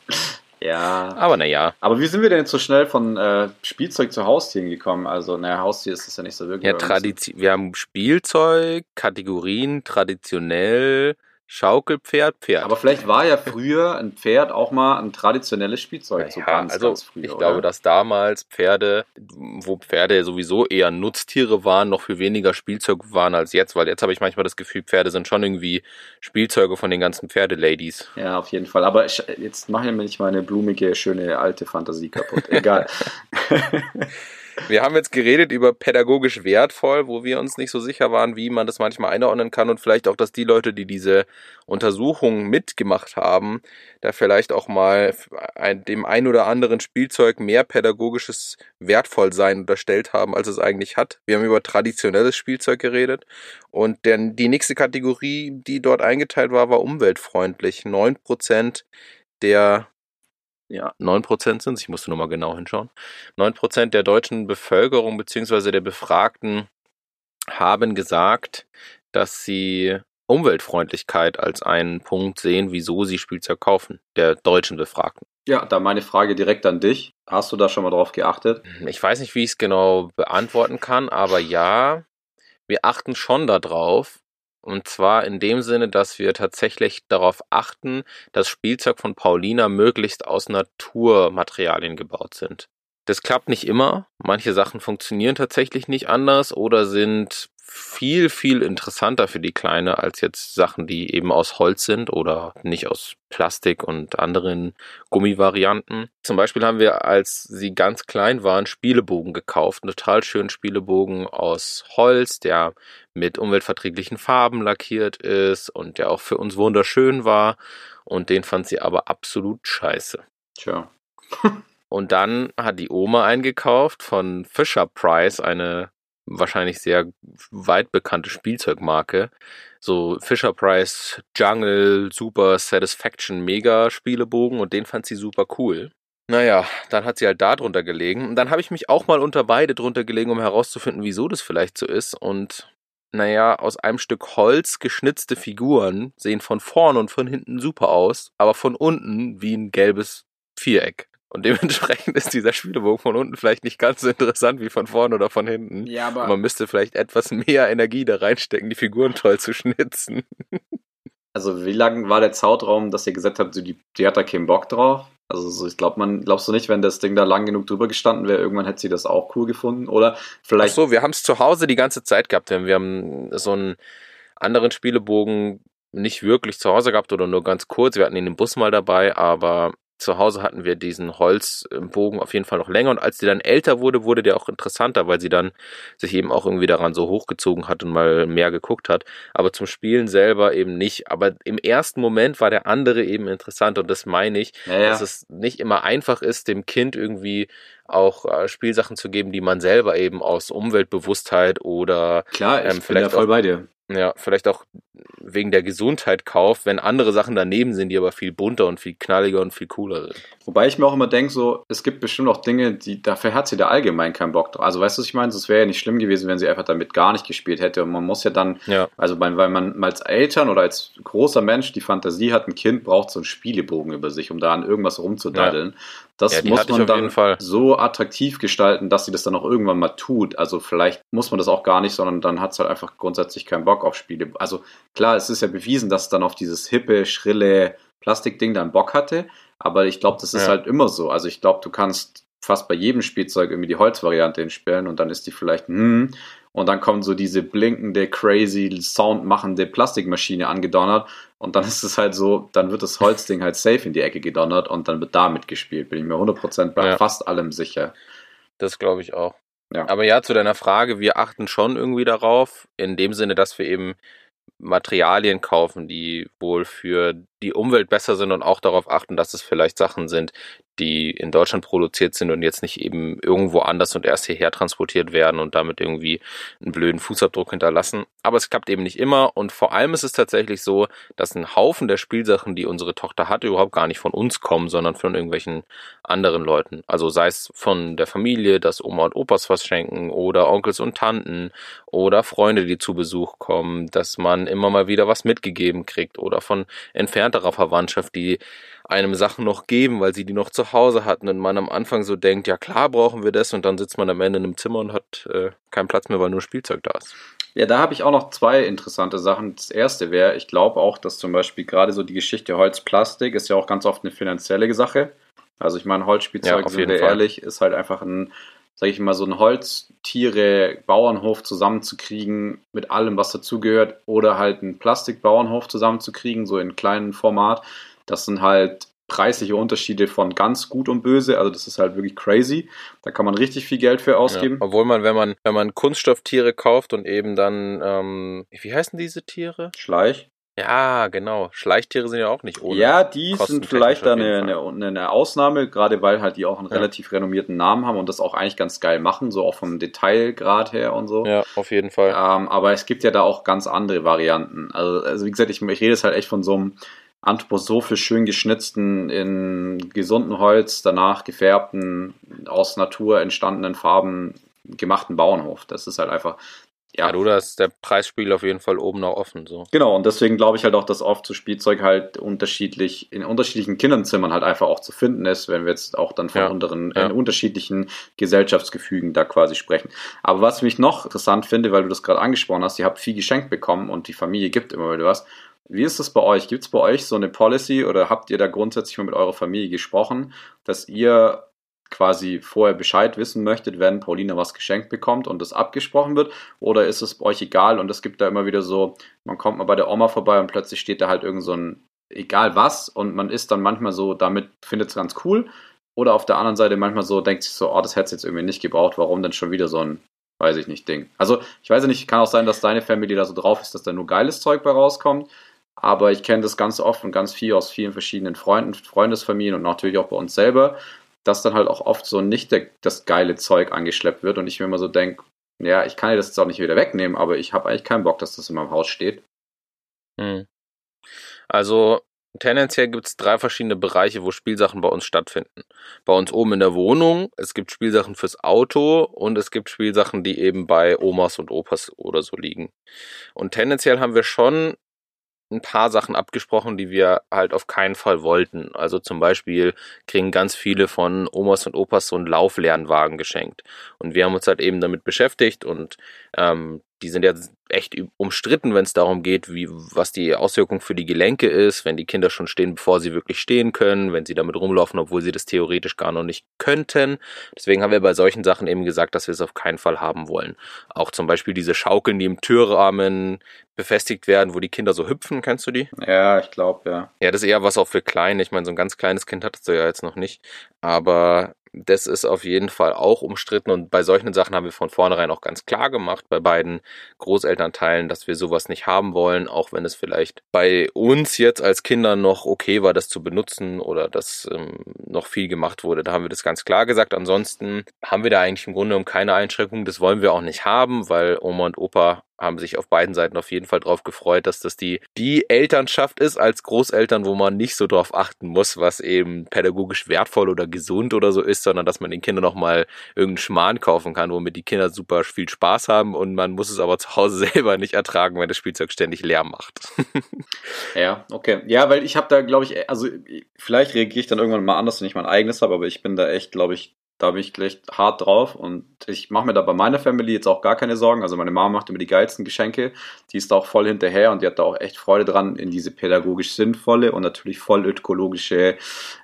Ja. Aber naja. Aber wie sind wir denn jetzt so schnell von äh, Spielzeug zu Haustieren gekommen? Also, naja, Haustier ist es ja nicht so wirklich. Ja, Tradition. Wir haben Spielzeug, Kategorien, traditionell, Schaukelpferd, Pferd. Aber vielleicht war ja früher ein Pferd auch mal ein traditionelles Spielzeug. Ja, so ganz, also ganz früher, ich oder? glaube, dass damals Pferde, wo Pferde sowieso eher Nutztiere waren, noch viel weniger Spielzeug waren als jetzt, weil jetzt habe ich manchmal das Gefühl, Pferde sind schon irgendwie Spielzeuge von den ganzen Pferdeladies. Ja, auf jeden Fall. Aber ich, jetzt mache ich mir nicht meine blumige, schöne alte Fantasie kaputt. Egal. *laughs* *laughs* Wir haben jetzt geredet über pädagogisch wertvoll, wo wir uns nicht so sicher waren, wie man das manchmal einordnen kann und vielleicht auch, dass die Leute, die diese Untersuchung mitgemacht haben, da vielleicht auch mal dem ein oder anderen Spielzeug mehr pädagogisches Wertvollsein unterstellt haben, als es eigentlich hat. Wir haben über traditionelles Spielzeug geredet und der, die nächste Kategorie, die dort eingeteilt war, war umweltfreundlich. Neun Prozent der ja, 9% sind es, ich musste nur mal genau hinschauen. 9% der deutschen Bevölkerung bzw. der Befragten haben gesagt, dass sie Umweltfreundlichkeit als einen Punkt sehen, wieso sie Spielzeug kaufen, der deutschen Befragten. Ja, da meine Frage direkt an dich. Hast du da schon mal drauf geachtet? Ich weiß nicht, wie ich es genau beantworten kann, aber ja, wir achten schon darauf, und zwar in dem Sinne, dass wir tatsächlich darauf achten, dass Spielzeug von Paulina möglichst aus Naturmaterialien gebaut sind. Das klappt nicht immer. Manche Sachen funktionieren tatsächlich nicht anders oder sind viel, viel interessanter für die Kleine als jetzt Sachen, die eben aus Holz sind oder nicht aus Plastik und anderen Gummivarianten. Zum Beispiel haben wir, als sie ganz klein waren, Spielebogen gekauft. Einen total schönen Spielebogen aus Holz, der mit umweltverträglichen Farben lackiert ist und der auch für uns wunderschön war. Und den fand sie aber absolut scheiße. Tja. *laughs* Und dann hat die Oma eingekauft von Fisher Price, eine wahrscheinlich sehr weit bekannte Spielzeugmarke. So Fisher Price Jungle Super Satisfaction Mega Spielebogen und den fand sie super cool. Naja, dann hat sie halt da drunter gelegen. Und dann habe ich mich auch mal unter beide drunter gelegen, um herauszufinden, wieso das vielleicht so ist. Und naja, aus einem Stück Holz geschnitzte Figuren sehen von vorn und von hinten super aus, aber von unten wie ein gelbes Viereck. Und dementsprechend ist dieser Spielebogen von unten vielleicht nicht ganz so interessant wie von vorne oder von hinten. Ja, aber man müsste vielleicht etwas mehr Energie da reinstecken, die Figuren toll zu schnitzen. *laughs* also wie lang war der Zeitraum, dass ihr gesagt habt, die, die hat da keinen Bock drauf? Also so, ich glaube, man glaubst du nicht, wenn das Ding da lang genug drüber gestanden wäre, irgendwann hätte sie das auch cool gefunden oder vielleicht. Ach so, wir haben es zu Hause die ganze Zeit gehabt. Wir haben so einen anderen Spielebogen nicht wirklich zu Hause gehabt oder nur ganz kurz. Wir hatten ihn im Bus mal dabei, aber zu Hause hatten wir diesen Holzbogen auf jeden Fall noch länger und als die dann älter wurde, wurde der auch interessanter, weil sie dann sich eben auch irgendwie daran so hochgezogen hat und mal mehr geguckt hat. Aber zum Spielen selber eben nicht. Aber im ersten Moment war der andere eben interessant und das meine ich, ja, ja. dass es nicht immer einfach ist, dem Kind irgendwie auch äh, Spielsachen zu geben, die man selber eben aus Umweltbewusstheit oder Klar, ich ähm, vielleicht bin da voll bei dir ja, vielleicht auch wegen der Gesundheit kauft, wenn andere Sachen daneben sind, die aber viel bunter und viel knalliger und viel cooler sind. Wobei ich mir auch immer denke, so, es gibt bestimmt auch Dinge, die, dafür hat sie da allgemein keinen Bock drauf. Also weißt du, was ich meine? Es wäre ja nicht schlimm gewesen, wenn sie einfach damit gar nicht gespielt hätte. Und man muss ja dann, ja. also weil man als Eltern oder als großer Mensch die Fantasie hat, ein Kind braucht so einen Spielebogen über sich, um da an irgendwas rumzudaddeln. Ja. Das ja, muss man dann so attraktiv gestalten, dass sie das dann auch irgendwann mal tut. Also vielleicht muss man das auch gar nicht, sondern dann hat es halt einfach grundsätzlich keinen Bock auf Spiele. Also klar, es ist ja bewiesen, dass es dann auf dieses hippe, schrille Plastikding dann Bock hatte. Aber ich glaube, das ist ja. halt immer so. Also ich glaube, du kannst fast bei jedem Spielzeug irgendwie die Holzvariante spielen und dann ist die vielleicht, hm, und dann kommt so diese blinkende, crazy, soundmachende Plastikmaschine angedonnert und dann ist es halt so, dann wird das Holzding halt safe in die Ecke gedonnert und dann wird damit gespielt. Bin ich mir 100% bei ja. fast allem sicher. Das glaube ich auch. Ja. Aber ja, zu deiner Frage, wir achten schon irgendwie darauf, in dem Sinne, dass wir eben Materialien kaufen, die wohl für die Umwelt besser sind und auch darauf achten, dass es vielleicht Sachen sind, die in Deutschland produziert sind und jetzt nicht eben irgendwo anders und erst hierher transportiert werden und damit irgendwie einen blöden Fußabdruck hinterlassen. Aber es klappt eben nicht immer und vor allem ist es tatsächlich so, dass ein Haufen der Spielsachen, die unsere Tochter hat, überhaupt gar nicht von uns kommen, sondern von irgendwelchen anderen Leuten. Also sei es von der Familie, dass Oma und Opas was schenken oder Onkels und Tanten oder Freunde, die zu Besuch kommen, dass man immer mal wieder was mitgegeben kriegt oder von entfernterer Verwandtschaft, die einem Sachen noch geben, weil sie die noch zu Hause hatten und man am Anfang so denkt, ja klar brauchen wir das und dann sitzt man am Ende in einem Zimmer und hat äh, keinen Platz mehr, weil nur Spielzeug da ist. Ja, da habe ich auch noch zwei interessante Sachen. Das erste wäre, ich glaube auch, dass zum Beispiel gerade so die Geschichte Holz-Plastik ist ja auch ganz oft eine finanzielle Sache. Also ich meine, Holzspielzeug, ja, sind wir Fall. ehrlich, ist halt einfach ein, sag ich mal, so ein Holztiere-Bauernhof zusammenzukriegen mit allem, was dazugehört, oder halt einen Plastik-Bauernhof zusammenzukriegen, so in kleinem Format. Das sind halt preisliche Unterschiede von ganz gut und böse. Also das ist halt wirklich crazy. Da kann man richtig viel Geld für ausgeben. Ja, obwohl man, wenn man, wenn man Kunststofftiere kauft und eben dann, ähm, wie heißen diese Tiere? Schleich. Ja, genau. Schleichtiere sind ja auch nicht ohne. Ja, die sind vielleicht eine, eine, eine, Ausnahme, gerade weil halt die auch einen ja. relativ renommierten Namen haben und das auch eigentlich ganz geil machen, so auch vom Detailgrad her und so. Ja, auf jeden Fall. Ähm, aber es gibt ja da auch ganz andere Varianten. Also, also wie gesagt, ich, ich rede jetzt halt echt von so einem anthroposophisch schön geschnitzten, in gesunden Holz, danach gefärbten, aus Natur entstandenen Farben gemachten Bauernhof. Das ist halt einfach. Ja, ja du, da ist der Preisspiegel auf jeden Fall oben noch offen. So. Genau, und deswegen glaube ich halt auch, dass oft so Spielzeug halt unterschiedlich, in unterschiedlichen Kinderzimmern halt einfach auch zu finden ist, wenn wir jetzt auch dann von ja, unteren, ja. in unterschiedlichen Gesellschaftsgefügen da quasi sprechen. Aber was mich noch interessant finde, weil du das gerade angesprochen hast, ihr habt viel geschenkt bekommen und die Familie gibt immer wieder was. Wie ist das bei euch? Gibt es bei euch so eine Policy oder habt ihr da grundsätzlich mal mit eurer Familie gesprochen, dass ihr quasi vorher Bescheid wissen möchtet, wenn Paulina was geschenkt bekommt und das abgesprochen wird? Oder ist es bei euch egal und es gibt da immer wieder so, man kommt mal bei der Oma vorbei und plötzlich steht da halt irgend so ein egal was und man ist dann manchmal so, damit findet es ganz cool. Oder auf der anderen Seite manchmal so, denkt sich so, oh, das hätte es jetzt irgendwie nicht gebraucht, warum denn schon wieder so ein, weiß ich nicht, Ding. Also ich weiß nicht, kann auch sein, dass deine Familie da so drauf ist, dass da nur geiles Zeug bei rauskommt. Aber ich kenne das ganz oft und ganz viel aus vielen verschiedenen Freunden, Freundesfamilien und natürlich auch bei uns selber, dass dann halt auch oft so nicht der, das geile Zeug angeschleppt wird und ich mir immer so denke, ja, ich kann dir das jetzt auch nicht wieder wegnehmen, aber ich habe eigentlich keinen Bock, dass das in meinem Haus steht. Hm. Also tendenziell gibt es drei verschiedene Bereiche, wo Spielsachen bei uns stattfinden. Bei uns oben in der Wohnung, es gibt Spielsachen fürs Auto und es gibt Spielsachen, die eben bei Omas und Opas oder so liegen. Und tendenziell haben wir schon ein paar Sachen abgesprochen, die wir halt auf keinen Fall wollten. Also zum Beispiel kriegen ganz viele von Omas und Opas so einen Lauflernwagen geschenkt. Und wir haben uns halt eben damit beschäftigt und ähm, die sind ja echt umstritten, wenn es darum geht, wie, was die Auswirkung für die Gelenke ist, wenn die Kinder schon stehen, bevor sie wirklich stehen können, wenn sie damit rumlaufen, obwohl sie das theoretisch gar noch nicht könnten. Deswegen haben wir bei solchen Sachen eben gesagt, dass wir es auf keinen Fall haben wollen. Auch zum Beispiel diese Schaukeln, die im Türrahmen befestigt werden, wo die Kinder so hüpfen, kennst du die? Ja, ich glaube, ja. Ja, das ist eher was auch für Kleine. Ich meine, so ein ganz kleines Kind hattest du ja jetzt noch nicht. Aber das ist auf jeden Fall auch umstritten und bei solchen Sachen haben wir von vornherein auch ganz klar gemacht, bei beiden Großelternteilen, dass wir sowas nicht haben wollen, auch wenn es vielleicht bei uns jetzt als Kindern noch okay war, das zu benutzen oder dass ähm, noch viel gemacht wurde. Da haben wir das ganz klar gesagt. Ansonsten haben wir da eigentlich im Grunde um keine Einschränkungen. Das wollen wir auch nicht haben, weil Oma und Opa haben sich auf beiden Seiten auf jeden Fall darauf gefreut, dass das die, die Elternschaft ist als Großeltern, wo man nicht so drauf achten muss, was eben pädagogisch wertvoll oder gesund oder so ist, sondern dass man den Kindern nochmal irgendeinen Schmarrn kaufen kann, womit die Kinder super viel Spaß haben und man muss es aber *laughs* zu Hause selber nicht ertragen, wenn das Spielzeug ständig Lärm macht. *laughs* ja, okay. Ja, weil ich habe da, glaube ich, also vielleicht reagiere ich dann irgendwann mal anders, wenn ich mein eigenes habe, aber ich bin da echt, glaube ich, da bin ich gleich hart drauf und ich mache mir da bei meiner Family jetzt auch gar keine Sorgen. Also meine Mama macht immer die geilsten Geschenke, die ist da auch voll hinterher und die hat da auch echt Freude dran in diese pädagogisch sinnvolle und natürlich voll ökologische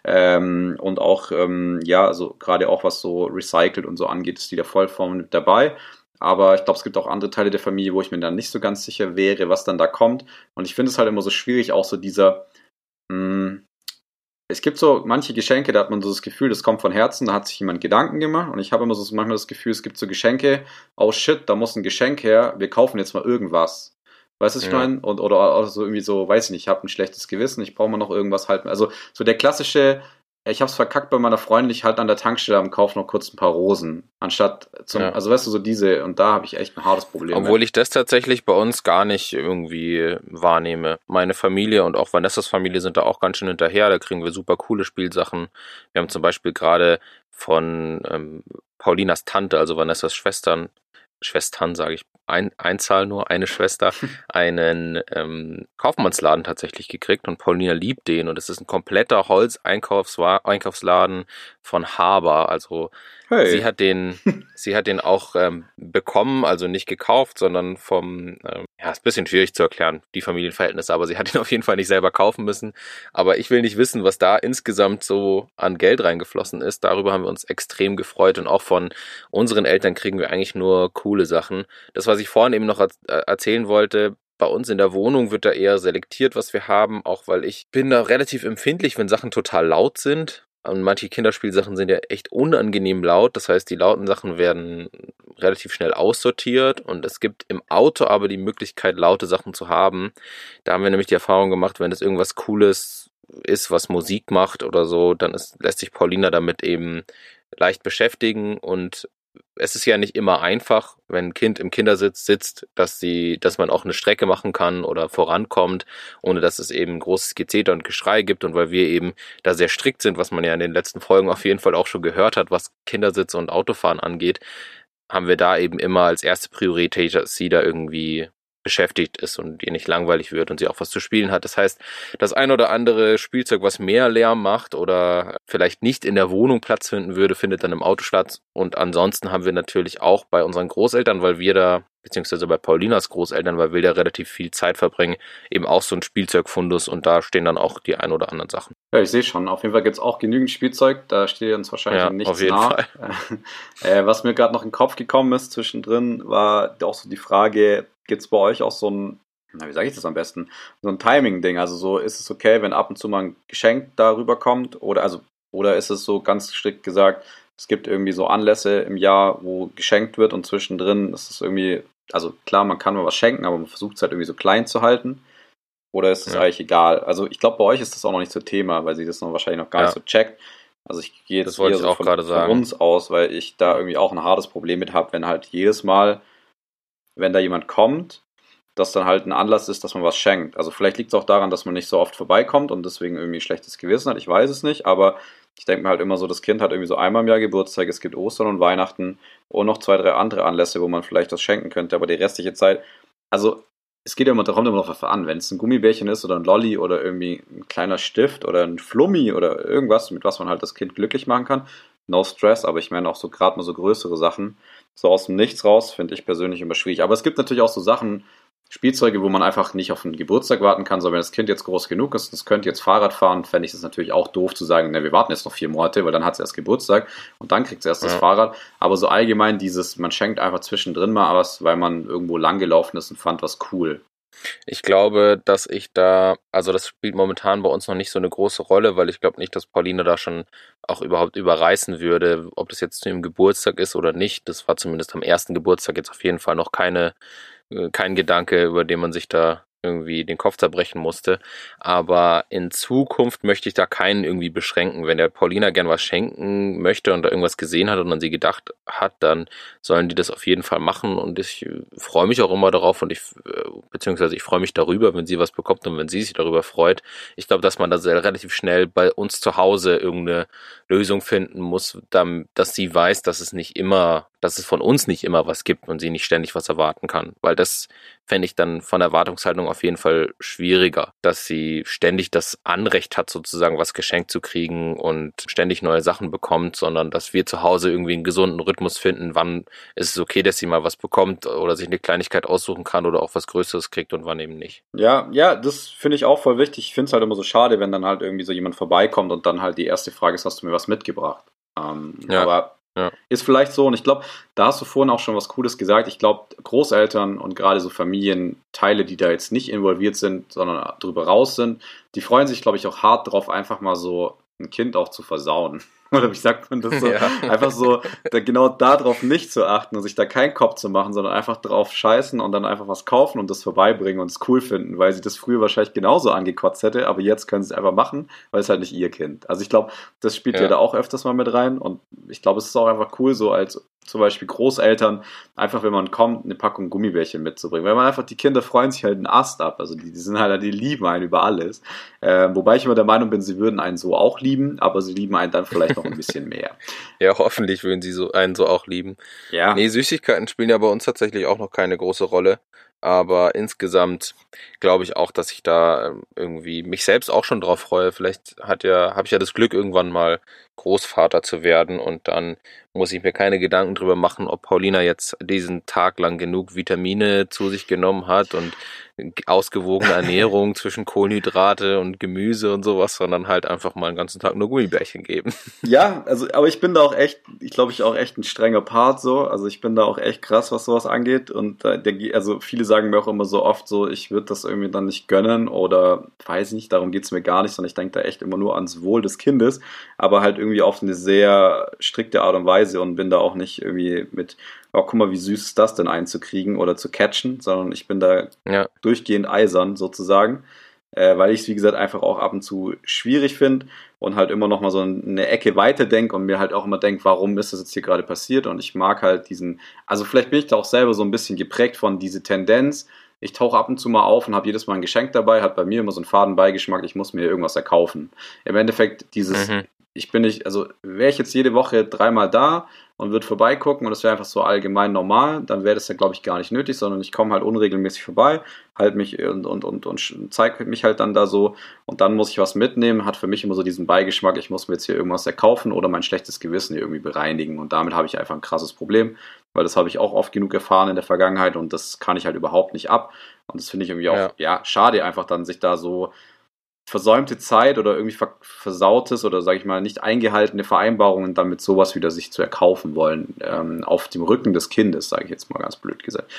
ähm, und auch, ähm, ja, also gerade auch was so recycelt und so angeht, ist die da voll vorne mit dabei. Aber ich glaube, es gibt auch andere Teile der Familie, wo ich mir dann nicht so ganz sicher wäre, was dann da kommt. Und ich finde es halt immer so schwierig, auch so dieser, mh, hm, es gibt so manche Geschenke, da hat man so das Gefühl, das kommt von Herzen, da hat sich jemand Gedanken gemacht und ich habe immer so manchmal das Gefühl, es gibt so Geschenke, oh shit, da muss ein Geschenk her, wir kaufen jetzt mal irgendwas. Weißt du, was ich ja. meine? Und, oder, oder so irgendwie so, weiß ich nicht, ich habe ein schlechtes Gewissen, ich brauche mal noch irgendwas halten. Also so der klassische, ich habe es verkackt bei meiner Freundin, ich halt an der Tankstelle am Kauf noch kurz ein paar Rosen, anstatt zum, ja. also weißt du, so diese, und da habe ich echt ein hartes Problem. Obwohl mit. ich das tatsächlich bei uns gar nicht irgendwie wahrnehme. Meine Familie und auch Vanessas Familie sind da auch ganz schön hinterher, da kriegen wir super coole Spielsachen. Wir haben zum Beispiel gerade von ähm, Paulinas Tante, also Vanessas Schwestern, Schwestern, sage ich, ein, Einzahl nur, eine Schwester, *laughs* einen ähm, Kaufmannsladen tatsächlich gekriegt und Paulina liebt den und es ist ein kompletter Holz-Einkaufsladen von Haber. Also hey. sie hat den, *laughs* sie hat den auch ähm, bekommen, also nicht gekauft, sondern vom, ähm, ja, ist ein bisschen schwierig zu erklären, die Familienverhältnisse, aber sie hat ihn auf jeden Fall nicht selber kaufen müssen. Aber ich will nicht wissen, was da insgesamt so an Geld reingeflossen ist. Darüber haben wir uns extrem gefreut und auch von unseren Eltern kriegen wir eigentlich nur coole Sachen. Das, was ich vorhin eben noch erzählen wollte, bei uns in der Wohnung wird da eher selektiert, was wir haben, auch weil ich bin da relativ empfindlich, wenn Sachen total laut sind. Und manche Kinderspielsachen sind ja echt unangenehm laut. Das heißt, die lauten Sachen werden relativ schnell aussortiert. Und es gibt im Auto aber die Möglichkeit, laute Sachen zu haben. Da haben wir nämlich die Erfahrung gemacht, wenn es irgendwas Cooles ist, was Musik macht oder so, dann ist, lässt sich Paulina damit eben leicht beschäftigen und es ist ja nicht immer einfach, wenn ein Kind im Kindersitz sitzt, dass sie, dass man auch eine Strecke machen kann oder vorankommt, ohne dass es eben großes Gezeter und Geschrei gibt und weil wir eben da sehr strikt sind, was man ja in den letzten Folgen auf jeden Fall auch schon gehört hat, was Kindersitz und Autofahren angeht, haben wir da eben immer als erste Priorität, dass sie da irgendwie beschäftigt ist und ihr nicht langweilig wird und sie auch was zu spielen hat. Das heißt, das ein oder andere Spielzeug, was mehr Lärm macht oder vielleicht nicht in der Wohnung Platz finden würde, findet dann im Auto statt. Und ansonsten haben wir natürlich auch bei unseren Großeltern, weil wir da beziehungsweise bei Paulinas Großeltern, weil wir da relativ viel Zeit verbringen, eben auch so ein Spielzeugfundus und da stehen dann auch die ein oder anderen Sachen. Ja, ich sehe schon. Auf jeden Fall gibt es auch genügend Spielzeug, da steht uns wahrscheinlich ja, nichts auf jeden nach. Fall. *laughs* äh, was mir gerade noch in den Kopf gekommen ist zwischendrin, war auch so die Frage, gibt es bei euch auch so ein, na, wie sage ich das am besten, so ein Timing-Ding? Also so, ist es okay, wenn ab und zu mal ein Geschenk darüber kommt? Oder also, oder ist es so ganz strikt gesagt, es gibt irgendwie so Anlässe im Jahr, wo geschenkt wird und zwischendrin ist es irgendwie, also klar, man kann mal was schenken, aber man versucht es halt irgendwie so klein zu halten. Oder ist es ja. eigentlich egal? Also ich glaube, bei euch ist das auch noch nicht so Thema, weil sie das noch wahrscheinlich noch gar ja. nicht so checkt. Also ich gehe jetzt das ich so auch von, von uns aus, weil ich da irgendwie auch ein hartes Problem mit habe, wenn halt jedes Mal, wenn da jemand kommt, dass dann halt ein Anlass ist, dass man was schenkt. Also vielleicht liegt es auch daran, dass man nicht so oft vorbeikommt und deswegen irgendwie schlechtes Gewissen hat. Ich weiß es nicht, aber ich denke mir halt immer so, das Kind hat irgendwie so einmal im Jahr Geburtstag, es gibt Ostern und Weihnachten und noch zwei, drei andere Anlässe, wo man vielleicht was schenken könnte, aber die restliche Zeit, also es geht ja immer, kommt immer noch was an. Wenn es ein Gummibärchen ist oder ein Lolli oder irgendwie ein kleiner Stift oder ein Flummi oder irgendwas, mit was man halt das Kind glücklich machen kann, no stress, aber ich meine auch so gerade mal so größere Sachen, so aus dem Nichts raus, finde ich persönlich immer schwierig. Aber es gibt natürlich auch so Sachen, Spielzeuge, wo man einfach nicht auf einen Geburtstag warten kann, sondern wenn das Kind jetzt groß genug ist, das könnte jetzt Fahrrad fahren, fände ich es natürlich auch doof zu sagen, ne, wir warten jetzt noch vier Monate, weil dann hat es erst Geburtstag und dann kriegt es erst ja. das Fahrrad. Aber so allgemein dieses, man schenkt einfach zwischendrin mal was, weil man irgendwo lang gelaufen ist und fand was cool. Ich glaube, dass ich da, also das spielt momentan bei uns noch nicht so eine große Rolle, weil ich glaube nicht, dass Pauline da schon auch überhaupt überreißen würde, ob das jetzt zu ihrem Geburtstag ist oder nicht. Das war zumindest am ersten Geburtstag jetzt auf jeden Fall noch keine äh, kein Gedanke, über den man sich da irgendwie den Kopf zerbrechen musste. Aber in Zukunft möchte ich da keinen irgendwie beschränken. Wenn der Paulina gern was schenken möchte und da irgendwas gesehen hat und an sie gedacht hat, dann sollen die das auf jeden Fall machen. Und ich äh, freue mich auch immer darauf und ich, äh, beziehungsweise ich freue mich darüber, wenn sie was bekommt und wenn sie sich darüber freut. Ich glaube, dass man da relativ schnell bei uns zu Hause irgendeine Lösung finden muss, dass sie weiß, dass es nicht immer, dass es von uns nicht immer was gibt und sie nicht ständig was erwarten kann. Weil das fände ich dann von Erwartungshaltung auf jeden Fall schwieriger, dass sie ständig das Anrecht hat, sozusagen was geschenkt zu kriegen und ständig neue Sachen bekommt, sondern dass wir zu Hause irgendwie einen gesunden Rhythmus finden, wann ist es okay, dass sie mal was bekommt oder sich eine Kleinigkeit aussuchen kann oder auch was Größeres kriegt und wann eben nicht. Ja, ja, das finde ich auch voll wichtig. Ich finde es halt immer so schade, wenn dann halt irgendwie so jemand vorbeikommt und dann halt die erste Frage ist, hast du mir was mitgebracht? Ähm, ja. Aber ja. Ist vielleicht so. Und ich glaube, da hast du vorhin auch schon was Cooles gesagt. Ich glaube, Großeltern und gerade so Familienteile, die da jetzt nicht involviert sind, sondern drüber raus sind, die freuen sich, glaube ich, auch hart drauf, einfach mal so ein Kind auch zu versauen. *laughs* Oder wie sagt man das so? *laughs* Ja. Einfach so, da genau darauf nicht zu achten und sich da keinen Kopf zu machen, sondern einfach drauf scheißen und dann einfach was kaufen und das vorbeibringen und es cool finden, weil sie das früher wahrscheinlich genauso angekotzt hätte, aber jetzt können sie es einfach machen, weil es halt nicht ihr Kind. Also ich glaube, das spielt ja. ja da auch öfters mal mit rein und ich glaube, es ist auch einfach cool, so als zum Beispiel Großeltern, einfach wenn man kommt, eine Packung Gummibärchen mitzubringen. Weil man einfach, die Kinder freuen sich halt einen Ast ab. Also die, die sind halt, die lieben einen über alles. Äh, wobei ich immer der Meinung bin, sie würden einen so auch lieben, aber sie lieben einen dann vielleicht noch ein bisschen *laughs* mehr. ja, hoffentlich würden sie so einen so auch lieben. Ja. Nee, Süßigkeiten spielen ja bei uns tatsächlich auch noch keine große Rolle. Aber insgesamt glaube ich auch, dass ich da ähm, irgendwie mich selbst auch schon drauf freue. Vielleicht hat ja, habe ich ja das Glück, irgendwann mal Großvater zu werden und dann muss ich mir keine Gedanken drüber machen, ob Paulina jetzt diesen Tag lang genug Vitamine zu sich genommen hat und ausgewogene *laughs* Ernährung zwischen Kohlenhydrate und Gemüse und sowas, sondern halt einfach mal einen ganzen Tag nur Gummibärchen geben. *laughs* Ja, also, aber ich bin da auch echt, ich glaube, ich auch echt ein strenger Part so. Also ich bin da auch echt krass, was sowas angeht. Und der, also viele sagen mir auch immer so oft so, ich würde das irgendwie dann nicht gönnen oder weiß nicht, darum geht's mir gar nicht, sondern ich denke da echt immer nur ans Wohl des Kindes, aber halt irgendwie auf eine sehr strikte Art und Weise und bin da auch nicht irgendwie mit oh, guck mal, wie süß ist das denn einzukriegen oder zu catchen, sondern ich bin da ja. durchgehend eisern sozusagen, äh, weil ich es, wie gesagt, einfach auch ab und zu schwierig finde und halt immer noch mal so eine Ecke weiter denke und mir halt auch immer denke, warum ist das jetzt hier gerade passiert und ich mag halt diesen, also vielleicht bin ich da auch selber so ein bisschen geprägt von diese Tendenz, ich tauche ab und zu mal auf und habe jedes Mal ein Geschenk dabei, hat bei mir immer so einen Fadenbeigeschmack, ich muss mir irgendwas erkaufen. Im Endeffekt dieses, mhm. Ich bin nicht, also wäre ich jetzt jede Woche dreimal da und würde vorbeigucken und es wäre einfach so allgemein normal, dann wäre das ja, glaube ich, gar nicht nötig, sondern ich komme halt unregelmäßig vorbei, halt mich und, und, und, und zeige mich halt dann da so und dann muss ich was mitnehmen, hat für mich immer so diesen Beigeschmack, ich muss mir jetzt hier irgendwas erkaufen oder mein schlechtes Gewissen hier irgendwie bereinigen und damit habe ich einfach ein krasses Problem, weil das habe ich auch oft genug erfahren in der Vergangenheit und das kann ich halt überhaupt nicht ab und das finde ich irgendwie auch, ja. ja, schade einfach dann sich da so versäumte Zeit oder irgendwie versautes oder sage ich mal nicht eingehaltene Vereinbarungen damit sowas wieder sich zu erkaufen wollen ähm, auf dem Rücken des Kindes, sage ich jetzt mal ganz blöd gesagt.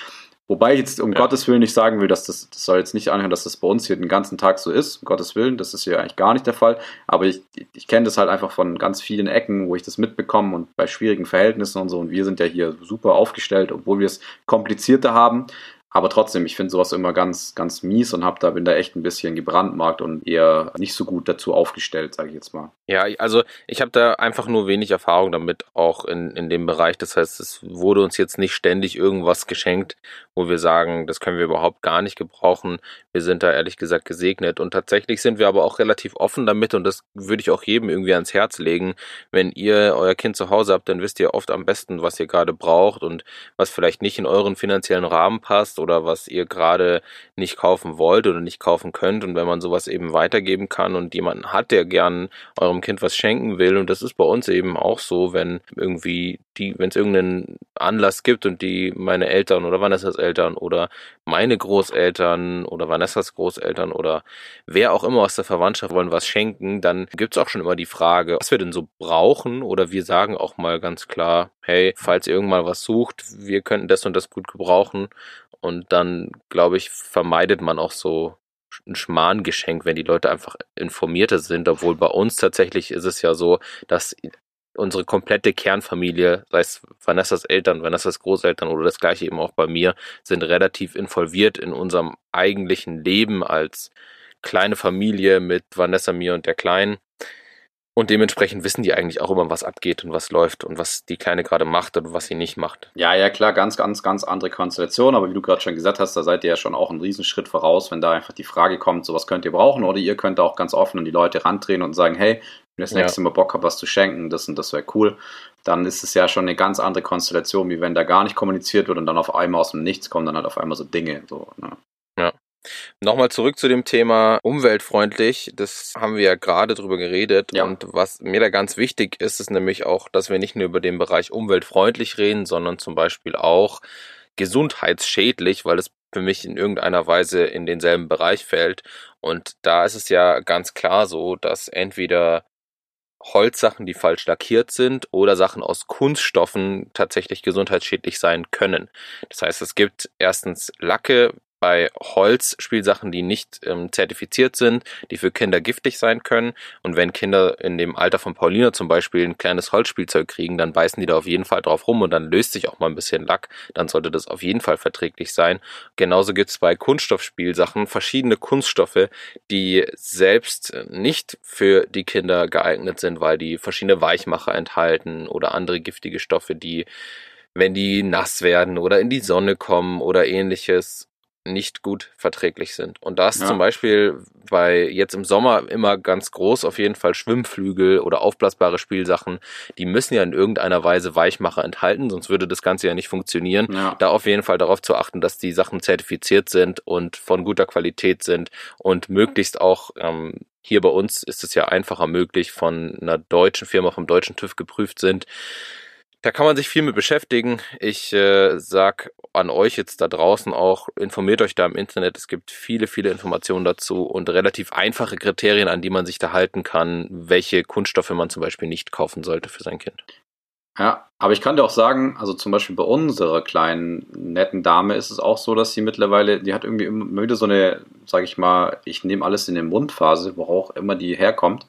Wobei ich jetzt um ja. Gottes Willen nicht sagen will, dass das, das soll jetzt nicht anhören, dass das bei uns hier den ganzen Tag so ist, um Gottes Willen, das ist hier eigentlich gar nicht der Fall, aber ich, ich kenne das halt einfach von ganz vielen Ecken, wo ich das mitbekomme und bei schwierigen Verhältnissen und so und wir sind ja hier super aufgestellt, obwohl wir es komplizierter haben, aber trotzdem, ich finde sowas immer ganz, ganz mies und hab da, bin da echt ein bisschen gebrandmarkt und eher nicht so gut dazu aufgestellt, sage ich jetzt mal. Ja, also ich habe da einfach nur wenig Erfahrung damit, auch in, in dem Bereich. Das heißt, es wurde uns jetzt nicht ständig irgendwas geschenkt, wo wir sagen, das können wir überhaupt gar nicht gebrauchen. Wir sind da ehrlich gesagt gesegnet. Und tatsächlich sind wir aber auch relativ offen damit und das würde ich auch jedem irgendwie ans Herz legen. Wenn ihr euer Kind zu Hause habt, dann wisst ihr oft am besten, was ihr gerade braucht und was vielleicht nicht in euren finanziellen Rahmen passt oder was ihr gerade nicht kaufen wollt oder nicht kaufen könnt. Und wenn man sowas eben weitergeben kann und jemanden hat, der gern eurem Kind was schenken will, und das ist bei uns eben auch so, wenn irgendwie die, wenn es irgendeinen Anlass gibt und die meine Eltern oder Vanessas Eltern oder meine Großeltern oder Vanessas Großeltern oder wer auch immer aus der Verwandtschaft wollen was schenken, dann gibt es auch schon immer die Frage, was wir denn so brauchen. Oder wir sagen auch mal ganz klar, hey, falls ihr irgendwann was sucht, wir könnten das und das gut gebrauchen und dann, glaube ich, vermeidet man auch so ein Schmarrngeschenk, wenn die Leute einfach informierter sind, obwohl bei uns tatsächlich ist es ja so, dass unsere komplette Kernfamilie, sei es Vanessas Eltern, Vanessas Großeltern oder das gleiche eben auch bei mir, sind relativ involviert in unserem eigentlichen Leben als kleine Familie mit Vanessa, mir und der Kleinen. Und dementsprechend wissen die eigentlich auch immer, was abgeht und was läuft und was die Kleine gerade macht und was sie nicht macht. Ja, ja, klar, ganz, ganz, ganz andere Konstellation. Aber wie du gerade schon gesagt hast, da seid ihr ja schon auch einen Riesenschritt voraus, wenn da einfach die Frage kommt, so was könnt ihr brauchen oder ihr könnt auch ganz offen an die Leute randrehen und sagen, hey, wenn ich das nächste Mal Bock habe, was zu schenken, das und das wäre cool, dann ist es ja schon eine ganz andere Konstellation, wie wenn da gar nicht kommuniziert wird und dann auf einmal aus dem Nichts kommen dann halt auf einmal so Dinge. So, ne? Nochmal zurück zu dem Thema umweltfreundlich. Das haben wir ja gerade drüber geredet. Ja. Und was mir da ganz wichtig ist, ist nämlich auch, dass wir nicht nur über den Bereich umweltfreundlich reden, sondern zum Beispiel auch gesundheitsschädlich, weil es für mich in irgendeiner Weise in denselben Bereich fällt. Und da ist es ja ganz klar so, dass entweder Holzsachen, die falsch lackiert sind oder Sachen aus Kunststoffen tatsächlich gesundheitsschädlich sein können. Das heißt, es gibt erstens Lacke, bei Holzspielsachen, die nicht ähm, zertifiziert sind, die für Kinder giftig sein können. Und wenn Kinder in dem Alter von Paulina zum Beispiel ein kleines Holzspielzeug kriegen, dann beißen die da auf jeden Fall drauf rum und dann löst sich auch mal ein bisschen Lack. Dann sollte das auf jeden Fall verträglich sein. Genauso gibt es bei Kunststoffspielsachen verschiedene Kunststoffe, die selbst nicht für die Kinder geeignet sind, weil die verschiedene Weichmacher enthalten oder andere giftige Stoffe, die wenn die nass werden oder in die Sonne kommen oder ähnliches, nicht gut verträglich sind. Und das ja. zum Beispiel bei jetzt im Sommer immer ganz groß auf jeden Fall Schwimmflügel oder aufblasbare Spielsachen, die müssen ja in irgendeiner Weise Weichmacher enthalten, sonst würde das Ganze ja nicht funktionieren. Ja. Da auf jeden Fall darauf zu achten, dass die Sachen zertifiziert sind und von guter Qualität sind und möglichst auch ähm, hier bei uns ist es ja einfacher möglich, von einer deutschen Firma, vom deutschen TÜV geprüft sind. Da kann man sich viel mit beschäftigen. Ich äh, sag an euch jetzt da draußen auch, informiert euch da im Internet. Es gibt viele, viele Informationen dazu und relativ einfache Kriterien, an die man sich da halten kann, welche Kunststoffe man zum Beispiel nicht kaufen sollte für sein Kind. Ja, aber ich kann dir auch sagen, also zum Beispiel bei unserer kleinen netten Dame ist es auch so, dass sie mittlerweile, die hat irgendwie immer wieder so eine, sag ich mal, ich nehme alles in den Mundphase, wo auch immer die herkommt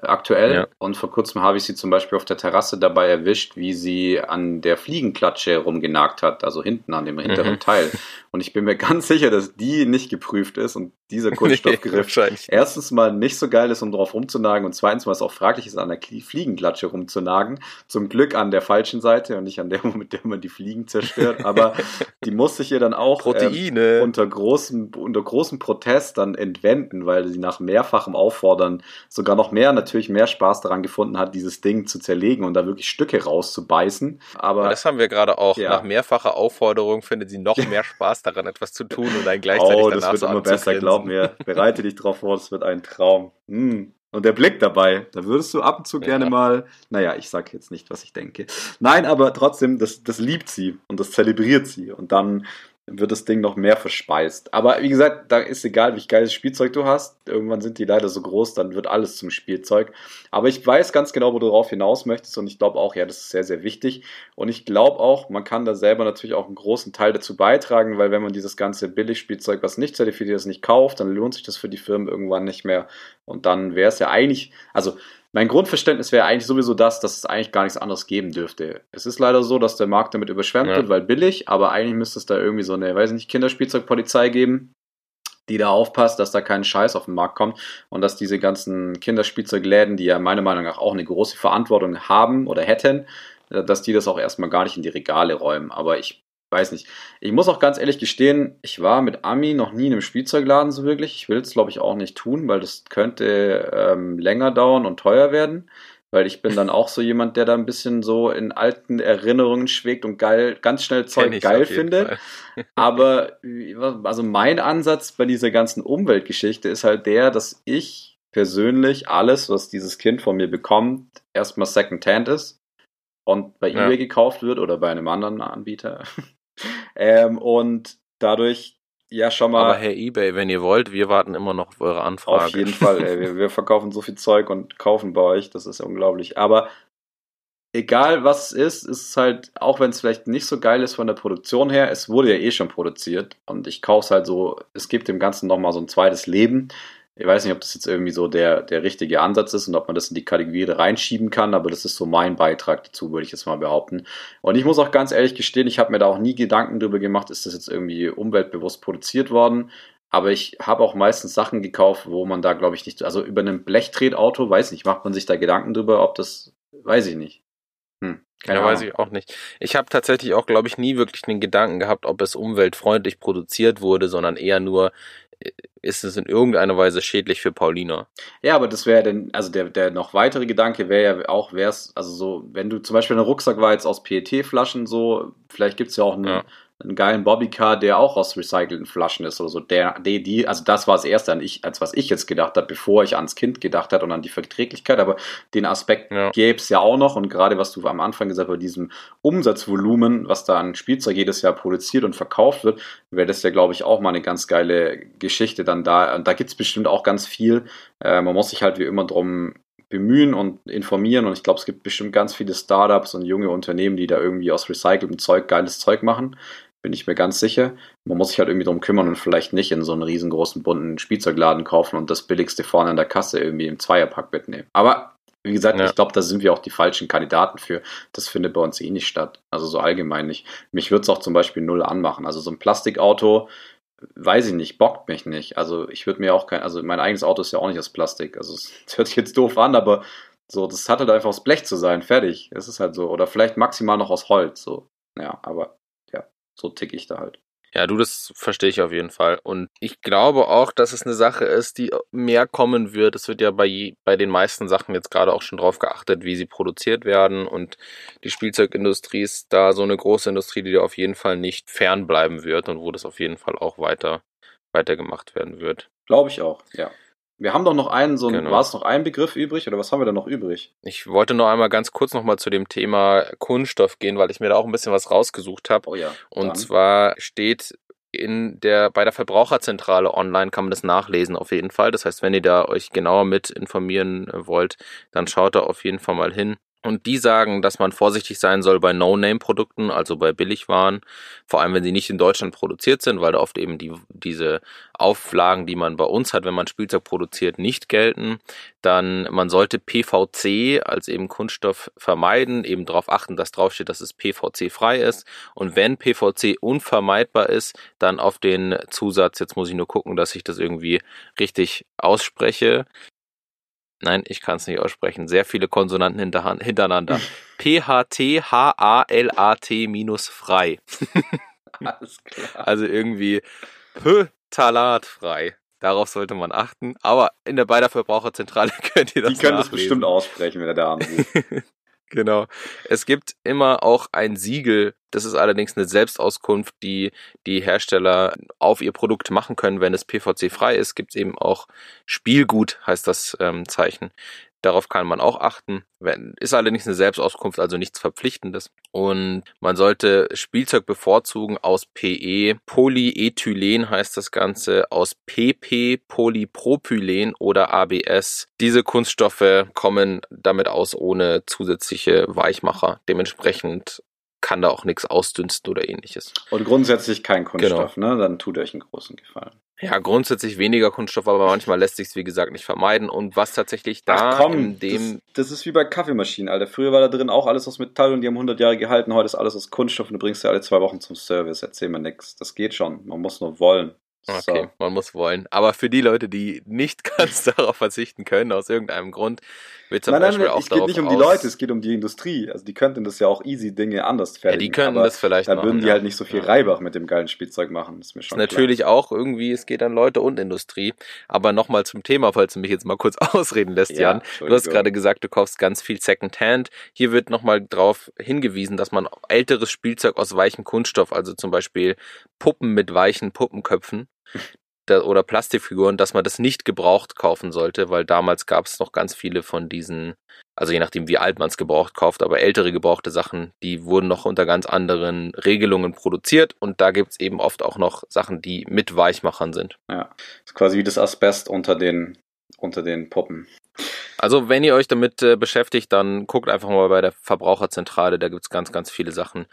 aktuell. Ja. Und vor kurzem habe ich sie zum Beispiel auf der Terrasse dabei erwischt, wie sie an der Fliegenklatsche rumgenagt hat, also hinten an dem hinteren mhm. Teil. *laughs* Und ich bin mir *laughs* ganz sicher, dass die nicht geprüft ist und dieser *laughs* Kunststoffgriff nee, erstens mal nicht so geil ist, um drauf rumzunagen und zweitens mal es auch fraglich ist, an der Fliegenklatsche rumzunagen. Zum Glück an der falschen Seite und nicht an der, *laughs* mit der man die Fliegen zerstört. Aber die musste ich ihr dann auch äh, unter, großem, unter großem Protest dann entwenden, weil sie nach mehrfachem Auffordern sogar noch mehr natürlich mehr Spaß daran gefunden hat, dieses Ding zu zerlegen und da wirklich Stücke rauszubeißen. Aber das haben wir gerade auch. Ja. Nach mehrfacher Aufforderung findet sie noch mehr Spaß daran, etwas zu tun und dann gleichzeitig oh, das wird immer besser, glaub mir. Bereite dich drauf vor, das wird ein Traum. Mm. Und der Blick dabei, da würdest du ab und zu gerne ja. mal, naja, ich sag jetzt nicht, was ich denke. Nein, aber trotzdem, das, das liebt sie und das zelebriert sie. Und dann wird das Ding noch mehr verspeist. Aber wie gesagt, da ist egal, wie geiles Spielzeug du hast. Irgendwann sind die leider so groß, dann wird alles zum Spielzeug. Aber ich weiß ganz genau, wo du darauf hinaus möchtest und ich glaube auch, ja, das ist sehr, sehr wichtig. Und ich glaube auch, man kann da selber natürlich auch einen großen Teil dazu beitragen, weil wenn man dieses ganze Billigspielzeug, was nicht zertifiziert ist, nicht kauft, dann lohnt sich das für die Firmen irgendwann nicht mehr. Und dann wäre es ja eigentlich, also mein Grundverständnis wäre eigentlich sowieso das, dass es eigentlich gar nichts anderes geben dürfte. Es ist leider so, dass der Markt damit überschwemmt ja. wird, weil billig, aber eigentlich müsste es da irgendwie so eine, weiß nicht, Kinderspielzeugpolizei geben, die da aufpasst, dass da kein Scheiß auf den Markt kommt und dass diese ganzen Kinderspielzeugläden, die ja meiner Meinung nach auch eine große Verantwortung haben oder hätten, dass die das auch erstmal gar nicht in die Regale räumen. Aber ich weiß nicht. Ich muss auch ganz ehrlich gestehen, ich war mit Ami noch nie in einem Spielzeugladen so wirklich. Ich will es, glaube ich, auch nicht tun, weil das könnte ähm, länger dauern und teuer werden. weil ich bin dann auch so jemand, der da ein bisschen so in alten Erinnerungen schwegt und geil, ganz schnell Zeug geil findet. *laughs* Aber also mein Ansatz bei dieser ganzen Umweltgeschichte ist halt der, dass ich persönlich alles, was dieses Kind von mir bekommt, erstmal Secondhand ist und bei ja. eBay gekauft wird oder bei einem anderen Anbieter. *laughs* ähm, und dadurch ja schon mal. Aber Herr eBay, wenn ihr wollt, wir warten immer noch auf eure Anfrage. Auf jeden Fall, ey, wir, wir verkaufen so viel Zeug und kaufen bei euch, das ist unglaublich. Aber egal was es ist, ist es halt, auch wenn es vielleicht nicht so geil ist von der Produktion her, es wurde ja eh schon produziert und ich kaufe es halt so, es gibt dem Ganzen nochmal so ein zweites Leben. Ich weiß nicht, ob das jetzt irgendwie so der, der richtige Ansatz ist und ob man das in die Kategorie reinschieben kann, aber das ist so mein Beitrag dazu, würde ich jetzt mal behaupten. Und ich muss auch ganz ehrlich gestehen, ich habe mir da auch nie Gedanken drüber gemacht, ist das jetzt irgendwie umweltbewusst produziert worden. Aber ich habe auch meistens Sachen gekauft, wo man da, glaube ich, nicht, also über ein Blechtretauto, weiß nicht, macht man sich da Gedanken drüber, ob das, weiß ich nicht. Hm, keine ja, weiß ich auch nicht. Ich habe tatsächlich auch, glaube ich, nie wirklich den Gedanken gehabt, ob es umweltfreundlich produziert wurde, sondern eher nur, ist es in irgendeiner Weise schädlich für Paulina. Ja, aber das wäre denn, also der, der noch weitere Gedanke wäre ja auch, wäre es, also so, wenn du zum Beispiel einen Rucksack war jetzt aus PET-Flaschen so, vielleicht gibt es ja auch einen, ja einen geilen Bobbycar, der auch aus recycelten Flaschen ist oder so. Der, die, die, also das war das Erste, an ich, als was ich jetzt gedacht habe, bevor ich ans Kind gedacht habe und an die Verträglichkeit. Aber den Aspekt ja. gäbe es ja auch noch. Und gerade was du am Anfang gesagt hast, bei diesem Umsatzvolumen, was da an Spielzeug jedes Jahr produziert und verkauft wird, wäre das ja, glaube ich, auch mal eine ganz geile Geschichte dann da. Und da gibt es bestimmt auch ganz viel. Äh, man muss sich halt wie immer drum bemühen und informieren. Und ich glaube, es gibt bestimmt ganz viele Startups und junge Unternehmen, die da irgendwie aus recyceltem Zeug geiles Zeug machen bin ich mir ganz sicher. Man muss sich halt irgendwie drum kümmern und vielleicht nicht in so einen riesengroßen bunten Spielzeugladen kaufen und das billigste vorne an der Kasse irgendwie im Zweierpack mitnehmen. Aber wie gesagt, ja. ich glaube, da sind wir auch die falschen Kandidaten für. Das findet bei uns eh nicht statt. Also so allgemein nicht. Mich würde es auch zum Beispiel null anmachen. Also so ein Plastikauto, weiß ich nicht, bockt mich nicht. Also ich würde mir auch kein, also mein eigenes Auto ist ja auch nicht aus Plastik. Also es *laughs* hört sich jetzt doof an, aber so, das hat halt einfach aus Blech zu sein, fertig. Es ist halt so. Oder vielleicht maximal noch aus Holz, so. Ja, aber so tick ich da halt. Ja, du, das verstehe ich auf jeden Fall. Und ich glaube auch, dass es eine Sache ist, die mehr kommen wird. Es wird ja bei, bei den meisten Sachen jetzt gerade auch schon drauf geachtet, wie sie produziert werden. Und die Spielzeugindustrie ist da so eine große Industrie, die da auf jeden Fall nicht fernbleiben wird und wo das auf jeden Fall auch weiter, weiter gemacht werden wird. Glaube ich auch, ja. Wir haben doch noch einen, so ein, genau. war es noch ein Begriff übrig oder was haben wir da noch übrig? Ich wollte noch einmal ganz kurz nochmal zu dem Thema Kunststoff gehen, weil ich mir da auch ein bisschen was rausgesucht habe. Oh ja. Und dann. zwar steht in der, bei der Verbraucherzentrale online kann man das nachlesen auf jeden Fall. Das heißt, wenn ihr da euch genauer mit informieren wollt, dann schaut da auf jeden Fall mal hin. Und die sagen, dass man vorsichtig sein soll bei No-Name-Produkten, also bei Billigwaren, vor allem wenn sie nicht in Deutschland produziert sind, weil da oft eben die, diese Auflagen, die man bei uns hat, wenn man Spielzeug produziert, nicht gelten. Dann man sollte PVC als eben Kunststoff vermeiden, eben darauf achten, dass draufsteht, dass es PVC-frei ist. Und wenn PVC unvermeidbar ist, dann auf den Zusatz, jetzt muss ich nur gucken, dass ich das irgendwie richtig ausspreche, Nein, ich kann es nicht aussprechen. Sehr viele Konsonanten hintereinander. *laughs* P-H-T-H-A-L-A-T minus frei. *laughs* Alles klar. Also irgendwie P Talat frei. Darauf sollte man achten. Aber in der Beider Verbraucherzentrale *laughs* könnt ihr das Die können nachlesen. das bestimmt aussprechen, wenn er da anruft. Genau. Es gibt immer auch ein Siegel. Das ist allerdings eine Selbstauskunft, die die Hersteller auf ihr Produkt machen können, wenn es PVC-frei ist. Gibt es eben auch Spielgut, heißt das ähm, Zeichen. Darauf kann man auch achten. Ist allerdings eine Selbstauskunft, also nichts Verpflichtendes. Und man sollte Spielzeug bevorzugen aus PE. Polyethylen heißt das Ganze, aus PP, Polypropylen oder ABS. Diese Kunststoffe kommen damit aus ohne zusätzliche Weichmacher. Dementsprechend kann da auch nichts ausdünsten oder ähnliches. Und grundsätzlich kein Kunststoff, genau. ne? Dann tut euch einen großen Gefallen. Ja, grundsätzlich weniger Kunststoff, aber manchmal lässt sich es, wie gesagt, nicht vermeiden. Und was tatsächlich da Ach komm, in dem. Das, das, ist wie bei Kaffeemaschinen, Alter. Früher war da drin auch alles aus Metall und die haben 100 Jahre gehalten. Heute ist alles aus Kunststoff und du bringst ja alle zwei Wochen zum Service. Erzähl mir nichts. Das geht schon. Man muss nur wollen. Okay, man muss wollen. Aber für die Leute, die nicht *laughs* ganz darauf verzichten können, aus irgendeinem Grund, wird zum nein, Beispiel nein, auch es geht nicht um die Leute, es geht um die Industrie. Also die könnten das ja auch easy Dinge anders Ja, fertigen. die könnten das vielleicht Da machen. würden die ja. halt nicht so viel Ja. Reibach mit dem geilen Spielzeug machen. Ist mir schon Natürlich auch irgendwie, es geht an Leute und Industrie. Aber nochmal zum Thema, falls du mich jetzt mal kurz *laughs* ausreden lässt, Ja, Jan. Du hast gerade gesagt, du kaufst ganz viel Secondhand. Hier wird nochmal drauf hingewiesen, dass man älteres Spielzeug aus weichem Kunststoff, also zum Beispiel Puppen mit weichen Puppenköpfen oder Plastikfiguren, dass man das nicht gebraucht kaufen sollte, weil damals gab es noch ganz viele von diesen, also je nachdem wie alt man es gebraucht kauft, aber ältere gebrauchte Sachen, die wurden noch unter ganz anderen Regelungen produziert und da gibt's eben oft auch noch Sachen, die mit Weichmachern sind. Das ist quasi wie das Asbest unter den, unter den Puppen. Also wenn ihr euch damit äh, beschäftigt, dann guckt einfach mal bei der Verbraucherzentrale, da gibt's ganz, ganz viele Sachen,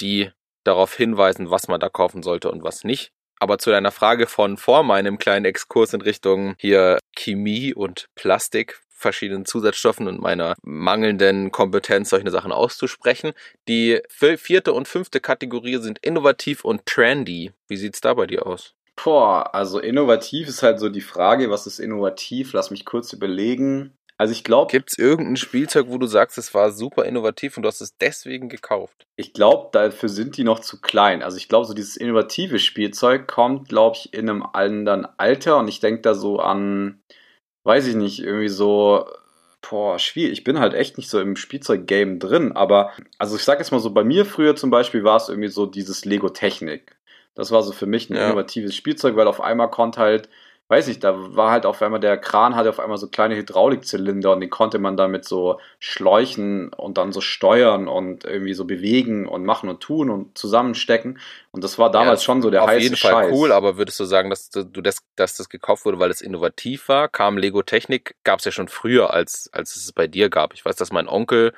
die darauf hinweisen, was man da kaufen sollte und was nicht. Aber zu deiner Frage von vor meinem kleinen Exkurs in Richtung hier Chemie und Plastik, verschiedenen Zusatzstoffen und meiner mangelnden Kompetenz, solche Sachen auszusprechen. Die vi- vierte und fünfte Kategorie sind innovativ und trendy. Wie sieht's da bei dir aus? Boah, also innovativ ist halt so die Frage, was ist innovativ? Lass mich kurz überlegen. Also ich glaube, Gibt's irgendein Spielzeug, wo du sagst, es war super innovativ und du hast es deswegen gekauft? ich glaube, dafür sind die noch zu klein. Also ich glaube, so dieses innovative Spielzeug kommt, glaube ich, in einem anderen Alter und ich denke da so an, weiß ich nicht, irgendwie so, boah, schwierig. Ich bin halt echt nicht so im Spielzeug-Game drin, aber also ich sag jetzt mal so, bei mir früher zum Beispiel war es irgendwie so dieses Lego-Technik. Das war so für mich ein Ja. innovatives Spielzeug, weil auf einmal konnte halt, weiß ich, da war halt auf einmal der Kran hatte auf einmal so kleine Hydraulikzylinder und den konnte man dann mit so Schläuchen und dann so steuern und irgendwie so bewegen und machen und tun und zusammenstecken. Und das war damals Ja, schon so der Auf heiße jeden Fall Scheiß. cool, aber würdest du sagen, dass du das, dass das gekauft wurde, weil es innovativ war? Kam Lego Technik, gab es ja schon früher, als, als es bei dir gab. Ich weiß, dass mein Onkel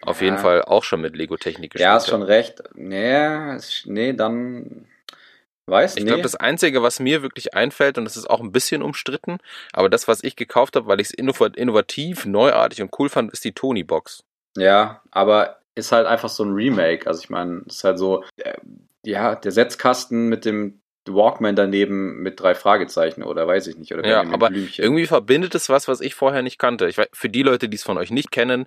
auf Ja. jeden Fall auch schon mit Lego Technik gespielt ja, ist hat. schon recht. Nee, nee, dann weiß Ich nee. glaube, das Einzige, was mir wirklich einfällt, und das ist auch ein bisschen umstritten, aber das, was ich gekauft habe, weil ich es innovativ, neuartig und cool fand, ist die Tony-Box. Ja, aber ist halt einfach so ein Remake. Also ich meine, ist halt so, äh, ja, der Setzkasten mit dem Walkman daneben mit drei Fragezeichen oder weiß ich nicht. Oder Ja, aber Blümchen. Irgendwie verbindet es was, was ich vorher nicht kannte. Ich weiß, für die Leute, die es von euch nicht kennen,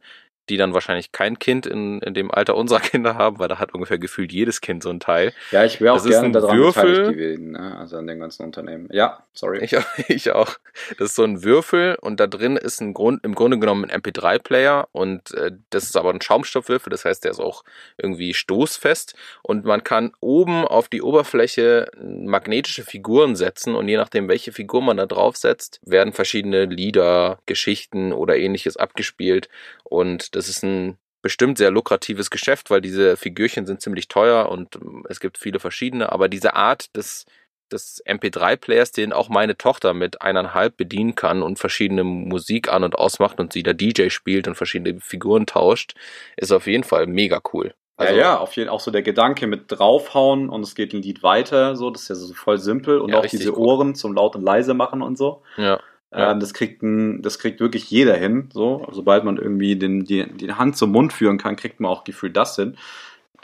die dann wahrscheinlich kein Kind in, in dem Alter unserer Kinder haben, weil da hat ungefähr gefühlt jedes Kind so ein Teil. Ja, ich wäre auch das gerne daran Würfel. beteiligt gewesen, ne? also an den ganzen Unternehmen. Ja, sorry. Ich, *laughs* ich auch. Das ist so ein Würfel und da drin ist ein Grund, im Grunde genommen ein MP3-Player und äh, das ist aber ein Schaumstoffwürfel, das heißt, der ist auch irgendwie stoßfest und man kann oben auf die Oberfläche magnetische Figuren setzen und je nachdem, welche Figur man da drauf setzt, werden verschiedene Lieder, Geschichten oder ähnliches abgespielt und das ist ein bestimmt sehr lukratives Geschäft, weil diese Figürchen sind ziemlich teuer und ähm, es gibt viele verschiedene, aber diese Art des des MP3-Players, den auch meine Tochter mit eineinhalb bedienen kann und verschiedene Musik an und ausmacht und sie da DJ spielt und verschiedene Figuren tauscht, ist auf jeden Fall mega cool. Also, ja, ja, auf jeden auch so der Gedanke mit draufhauen und es geht ein Lied weiter, so, das ist ja so voll simpel und Ja, auch diese. Ohren zum laut und leise machen und so. ja. Ja. Ähm, das kriegt ein, das kriegt wirklich jeder hin, so. Sobald man irgendwie den, die, die Hand zum Mund führen kann, kriegt man auch gefühlt das hin.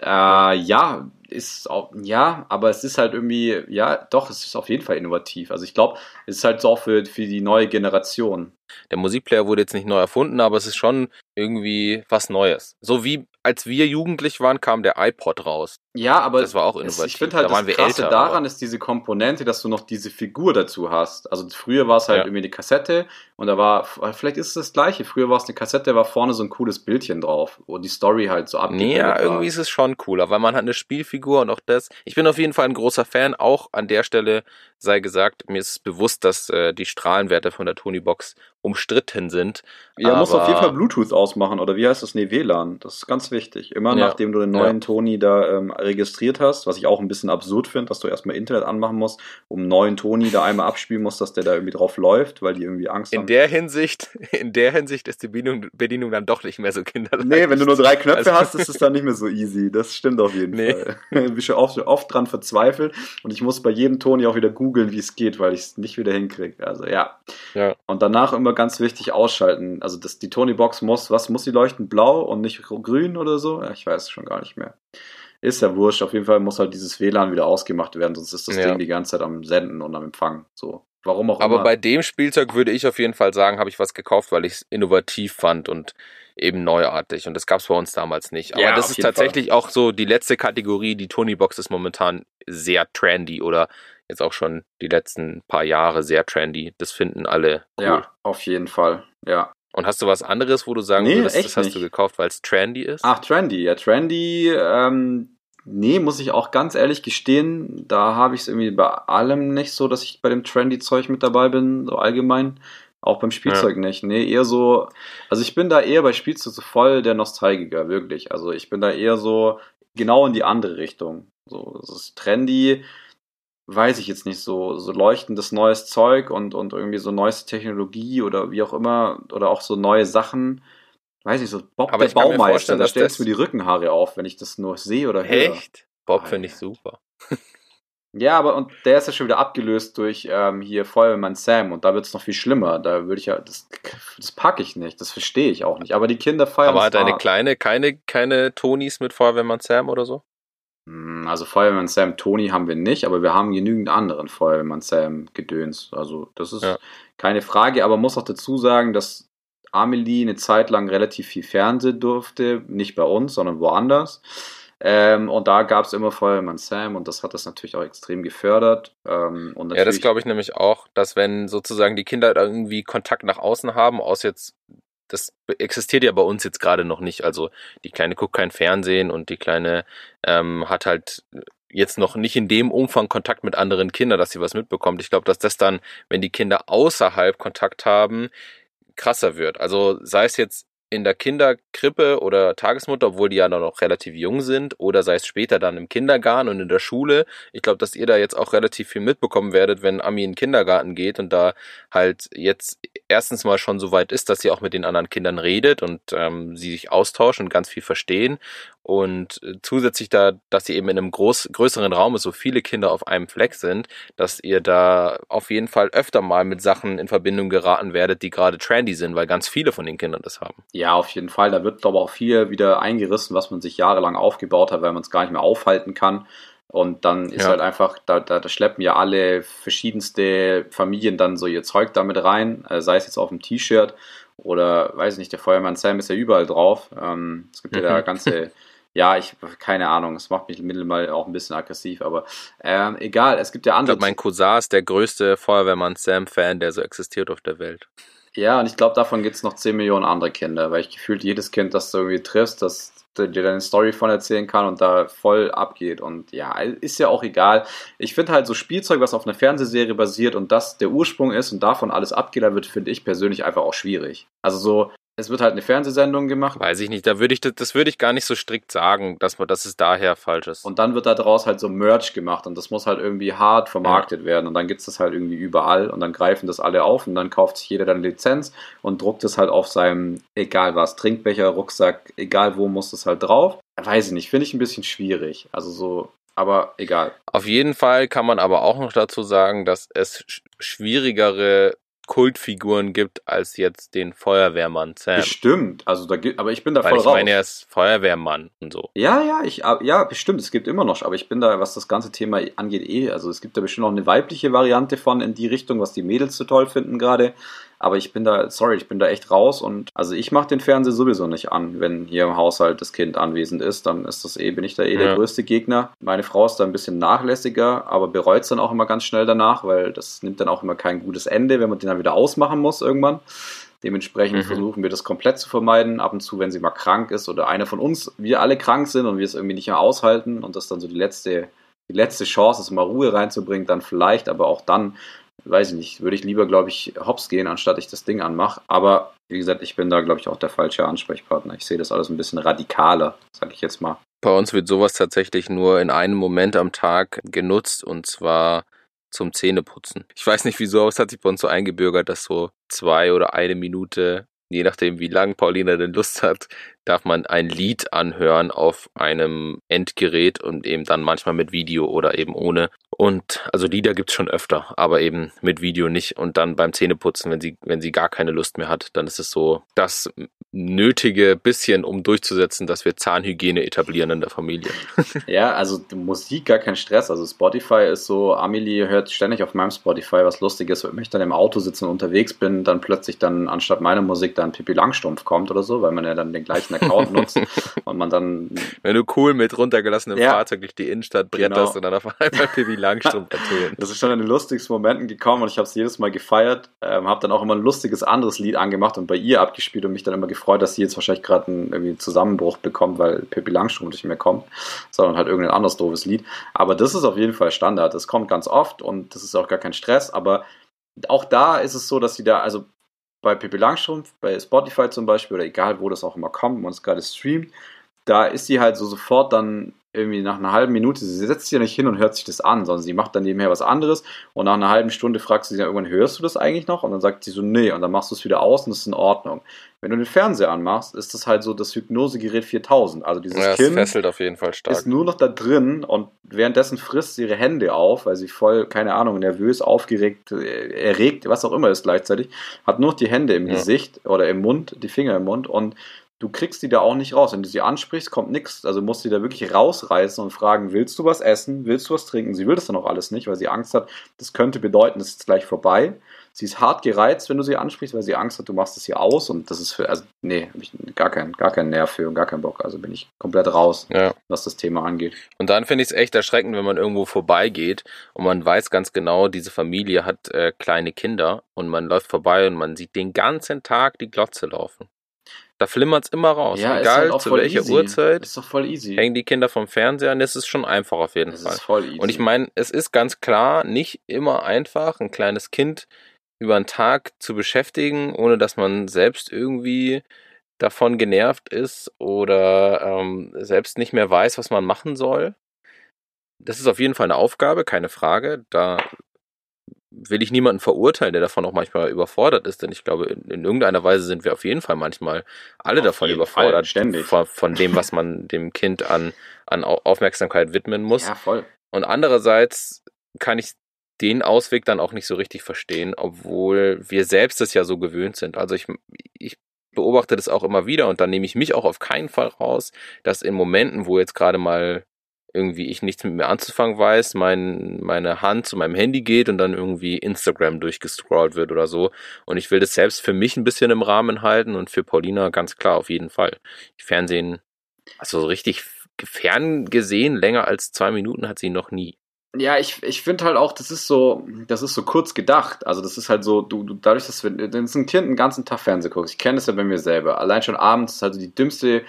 Äh, ja, ist auch, ja, aber es ist halt irgendwie, ja, doch, es ist auf jeden Fall innovativ. Also ich glaube, es ist halt so auch für, für die neue Generation. Der Musikplayer wurde jetzt nicht neu erfunden, aber es ist schon irgendwie was Neues. So wie als wir jugendlich waren, kam der iPod raus. Ja, aber Das war auch innovativ. ich finde halt Da waren das wir Krasse älter, daran ist diese Komponente, dass du noch diese Figur dazu hast. Also früher war es halt Ja. irgendwie eine Kassette und da war, vielleicht ist es das gleiche. Früher war es eine Kassette, da war vorne so ein cooles Bildchen drauf, wo die Story halt so abgebildet Nee, ja, war. irgendwie ist es schon cooler, weil man hat eine Spielfigur und auch das. Ich bin auf jeden Fall ein großer Fan. Auch an der Stelle sei gesagt, mir ist bewusst, dass äh, die Strahlenwerte von der Tony-Box umstritten sind. Ja, muss auf jeden aber- Fall Bluetooth ausmachen oder wie heißt das? Nee, WLAN. Das ist ganz wichtig. Immer Ja. nachdem du den Ja. neuen Toni da ähm, registriert hast, was ich auch ein bisschen absurd finde, dass du erstmal Internet anmachen musst, um einen neuen Toni da einmal abspielen musst, dass der da irgendwie drauf läuft, weil die irgendwie Angst In haben. der Hinsicht, *laughs* in der Hinsicht ist die Bedienung, Bedienung dann doch nicht mehr so kinderleicht. Nee, wenn du nur drei Knöpfe Also- hast, ist es dann nicht mehr so easy. Das stimmt auf jeden Nee. Fall. *laughs* Ich bin schon oft, oft dran verzweifelt und ich muss bei jedem Toni auch wieder googeln, wie es geht, weil ich es nicht wieder hinkriege. Also ja. Ja. Und danach immer ganz wichtig ausschalten. Also das, die Tony-Box muss, was muss sie leuchten? Blau und nicht grün oder so? Ja, ich weiß schon gar nicht mehr. ist ja wurscht. Auf jeden Fall muss halt dieses WLAN wieder ausgemacht werden, sonst ist das Ja. Ding die ganze Zeit am Senden und am Empfangen. So. Warum auch Aber immer. bei dem Spielzeug würde ich auf jeden Fall sagen, habe ich was gekauft, weil ich es innovativ fand und eben neuartig. Und das gab es bei uns damals nicht. Aber Ja, das ist tatsächlich auch so die letzte Kategorie. Die Tony Box ist momentan sehr trendy oder jetzt auch schon die letzten paar Jahre sehr trendy. Das finden alle cool. ja, auf jeden Fall. Ja. Und hast du was anderes, wo du sagen Nee, würdest, echt das hast du nicht. gekauft, weil es trendy ist? Ach, Trendy. Ja, Trendy, ähm, nee, muss ich auch ganz ehrlich gestehen, da habe ich es irgendwie bei allem nicht so, dass ich bei dem Trendy-Zeug mit dabei bin, so allgemein. Auch beim Spielzeug nicht. Nee, eher so, also ich bin da eher bei Spielzeug so voll der Nostalgiker, wirklich. Also ich bin da eher so genau in die andere Richtung. So, das ist trendy, weiß ich jetzt nicht, so, so leuchtendes neues Zeug und, und irgendwie so neueste Technologie oder wie auch immer, oder auch so neue Sachen. Weiß ich so, Bob Aber der Baumeister, da stellt das- mir die Rückenhaare auf, wenn ich das nur sehe oder höre. Echt? Bob finde ich super. Ja, aber und der ist ja schon wieder abgelöst durch ähm, hier Feuerwehrmann Sam und da wird es noch viel schlimmer. Da würde ich ja, das, das packe ich nicht, das verstehe ich auch nicht. Aber die Kinder feiern Aber hat eine kleine, keine, keine Tonys mit Feuerwehrmann Sam oder so? Hm, Also Feuerwehrmann Sam Tony haben wir nicht, aber wir haben genügend anderen Feuerwehrmann Sam Gedöns. Also das ist Ja. keine Frage, aber muss auch dazu sagen, dass Amelie eine Zeit lang relativ viel Fernsehen durfte, nicht bei uns, sondern woanders. Ähm, und da gab es immer Feuerwehrmann Sam und das hat das natürlich auch extrem gefördert. Ähm, und Ja, das glaube ich nämlich auch, dass wenn sozusagen die Kinder irgendwie Kontakt nach außen haben, aus jetzt, das existiert ja bei uns jetzt gerade noch nicht. Also die Kleine guckt kein Fernsehen und die Kleine ähm, hat halt jetzt noch nicht in dem Umfang Kontakt mit anderen Kindern, dass sie was mitbekommt. Ich glaube, dass das dann, wenn die Kinder außerhalb Kontakt haben, krasser wird. Also sei es jetzt in der Kinderkrippe oder Tagesmutter, obwohl die ja noch relativ jung sind, oder sei es später dann im Kindergarten und in der Schule. Ich glaube, dass ihr da jetzt auch relativ viel mitbekommen werdet, wenn Ami in den Kindergarten geht und da halt jetzt erstens mal schon so weit ist, dass sie auch mit den anderen Kindern redet und ähm, sie sich austauschen und ganz viel verstehen. Und äh, zusätzlich da, dass sie eben in einem groß, größeren Raum ist, so viele Kinder auf einem Fleck sind, dass ihr da auf jeden Fall öfter mal mit Sachen in Verbindung geraten werdet, die gerade trendy sind, weil ganz viele von den Kindern das haben. Ja, auf jeden Fall. Da wird, glaube ich, auch viel wieder eingerissen, was man sich jahrelang aufgebaut hat, weil man es gar nicht mehr aufhalten kann. Und dann ist Ja. halt einfach, da, da, da schleppen ja alle verschiedenste Familien dann so ihr Zeug damit rein, äh, sei es jetzt auf dem T-Shirt oder, weiß ich nicht, der Feuermann Sam ist ja überall drauf. Ähm, es gibt ja da Mhm. ganze, *laughs* ja, ich, keine Ahnung, es macht mich mittlerweile auch ein bisschen aggressiv, aber ähm, egal, es gibt ja Ich andere. glaube, mein Cousin ist der größte Feuerwehrmann Sam-Fan, der so existiert auf der Welt. Ja, und ich glaube, davon gibt es noch 10 Millionen andere Kinder, weil ich gefühlt jedes Kind, das du irgendwie triffst, das dir deine Story von erzählen kann und da voll abgeht. Und ja, ist ja auch egal. Ich finde halt so Spielzeug, was auf einer Fernsehserie basiert und das der Ursprung ist und davon alles abgeleitet wird, finde ich persönlich einfach auch schwierig. Also so, es wird halt eine Fernsehsendung gemacht Weiß ich nicht, da würde ich das, würde ich gar nicht so strikt sagen, dass man, dass es daher falsch ist. Und dann wird da draus halt so Merch gemacht und das muss halt irgendwie hart vermarktet werden und dann gibt's das halt irgendwie überall und dann greifen das alle auf und dann kauft sich jeder dann Lizenz und druckt es halt auf seinem, egal was, Trinkbecher, Rucksack, egal wo, muss das halt drauf. Weiß ich nicht, finde ich ein bisschen schwierig. Also so, aber egal. Auf jeden Fall kann man aber auch noch dazu sagen, dass es sch- schwierigere Kultfiguren gibt als jetzt den Feuerwehrmann Sam. Bestimmt, also da gibt, aber ich bin da Weil voll ich raus. meine, er ist Feuerwehrmann und so. Ja, ja, ich, ah, ja, bestimmt, es gibt immer noch, aber ich bin da, was das ganze Thema angeht, eh, also es gibt da bestimmt noch eine weibliche Variante von in die Richtung, was die Mädels so toll finden gerade, aber ich bin da, sorry, ich bin da echt raus und, also ich mache den Fernseher sowieso nicht an, wenn hier im Haushalt das Kind anwesend ist, dann ist das eh, bin ich da eh der Ja. größte Gegner. Meine Frau ist da ein bisschen nachlässiger, aber bereut es dann auch immer ganz schnell danach, weil das nimmt dann auch immer kein gutes Ende, wenn man den dann wieder ausmachen muss irgendwann. Dementsprechend Mhm. versuchen wir das komplett zu vermeiden. Ab und zu, wenn sie mal krank ist oder einer von uns, wir alle krank sind und wir es irgendwie nicht mehr aushalten und das dann so die letzte, die letzte Chance ist, mal Ruhe reinzubringen, dann vielleicht, aber auch dann, weiß ich nicht, würde ich lieber, glaube ich, hops gehen, anstatt ich das Ding anmache. Aber wie gesagt, ich bin da, glaube ich, auch der falsche Ansprechpartner. Ich sehe das alles ein bisschen radikaler, sage ich jetzt mal. Bei uns wird sowas tatsächlich nur in einem Moment am Tag genutzt und zwar zum Zähneputzen. Ich weiß nicht wieso, aber es hat sich bei uns so eingebürgert, dass so zwei oder eine Minute, je nachdem wie lang Paulina denn Lust hat, darf man ein Lied anhören auf einem Endgerät und eben dann manchmal mit Video oder eben ohne. Und also Lieder gibt's schon öfter, aber eben mit Video nicht. Und dann beim Zähneputzen, wenn sie, wenn sie gar keine Lust mehr hat, dann ist es so das nötige bisschen, um durchzusetzen, dass wir Zahnhygiene etablieren in der Familie. *laughs* Ja, also Musik gar kein Stress. Also Spotify ist so, Amelie hört ständig auf meinem Spotify was Lustiges, wenn ich dann im Auto sitze und unterwegs bin, dann plötzlich dann anstatt meiner Musik dann Pippi Langstumpf kommt oder so, weil man ja dann den gleichen Account *laughs* nutzt und man dann. Wenn du cool mit runtergelassenem Ja. Fahrzeug durch die Innenstadt bretterst Genau. und dann auf einmal Pippi Langstrumpf *laughs* ertönt. Das ist schon in den lustigsten Momenten gekommen und ich habe es jedes Mal gefeiert. Ähm, habe dann auch immer ein lustiges anderes Lied angemacht und bei ihr abgespielt und mich dann immer gefreut, dass sie jetzt wahrscheinlich gerade einen irgendwie Zusammenbruch bekommt, weil Pippi Langstrumpf nicht mehr kommt, sondern halt irgendein anderes doofes Lied. Aber das ist auf jeden Fall Standard. Das kommt ganz oft und das ist auch gar kein Stress. Aber auch da ist es so, dass sie da, also bei Pippi Langstrumpf, bei Spotify zum Beispiel oder egal wo das auch immer kommt, man es gerade streamt, da ist sie halt so sofort dann irgendwie nach einer halben Minute, sie setzt sich ja nicht hin und hört sich das an, sondern sie macht dann nebenher was anderes und nach einer halben Stunde fragst du sie dann irgendwann, hörst du das eigentlich noch? Und dann sagt sie so, nee, und dann machst du es wieder aus und das ist in Ordnung. Wenn du den Fernseher anmachst, ist das halt so das Hypnosegerät 4000, also dieses Ja, Kind fesselt auf jeden Fall stark. ist nur noch da drin und währenddessen frisst sie ihre Hände auf, weil sie voll, keine Ahnung, nervös, aufgeregt, äh, erregt, was auch immer ist gleichzeitig, hat nur noch die Hände im Ja. Gesicht oder im Mund, die Finger im Mund und du kriegst die da auch nicht raus. Wenn du sie ansprichst, kommt nichts. Also musst du die da wirklich rausreißen und fragen, willst du was essen? Willst du was trinken? Sie will das dann auch alles nicht, weil sie Angst hat, das könnte bedeuten, es ist gleich vorbei. Sie ist hart gereizt, wenn du sie ansprichst, weil sie Angst hat, du machst es hier aus und das ist für, also nee, hab ich gar keinen, gar keinen Nerv für und gar keinen Bock. Also bin ich komplett raus, Ja. was das Thema angeht. Und dann finde ich es echt erschreckend, wenn man irgendwo vorbeigeht und man weiß ganz genau, diese Familie hat äh, kleine Kinder und man läuft vorbei und man sieht den ganzen Tag die Glotze laufen. Da flimmert es immer raus. Ja, Egal halt zu welcher easy. Uhrzeit, Ist doch voll easy. hängen die Kinder vom Fernseher und es ist schon einfach auf jeden Es Fall. ist voll easy. Und ich meine, es ist ganz klar nicht immer einfach, ein kleines Kind über einen Tag zu beschäftigen, ohne dass man selbst irgendwie davon genervt ist oder ähm, selbst nicht mehr weiß, was man machen soll. Das ist auf jeden Fall eine Aufgabe, keine Frage. Da will ich niemanden verurteilen, der davon auch manchmal überfordert ist, denn ich glaube, in, in irgendeiner Weise sind wir auf jeden Fall manchmal alle Auf davon überfordert, ständig. von, von dem, was man *laughs* dem Kind an, an Au- Aufmerksamkeit widmen muss. ja, voll. Und andererseits kann ich den Ausweg dann auch nicht so richtig verstehen, obwohl wir selbst es ja so gewöhnt sind. Also ich, ich beobachte das auch immer wieder und dann nehme ich mich auch auf keinen Fall raus, dass in Momenten, wo jetzt gerade mal irgendwie ich nichts mit mir anzufangen weiß, mein, meine Hand zu meinem Handy geht und dann irgendwie Instagram durchgescrollt wird oder so. Und ich will das selbst für mich ein bisschen im Rahmen halten und für Paulina ganz klar auf jeden Fall. Fernsehen, also so richtig ferngesehen, länger als zwei Minuten hat sie noch nie. Ja, ich, ich finde halt auch, das ist so, das ist so kurz gedacht. Also das ist halt so, du, du dadurch, dass wir, wenn ein Kind den ganzen Tag Fernsehen guckt, ich kenne das ja bei mir selber, allein schon abends ist also die dümmste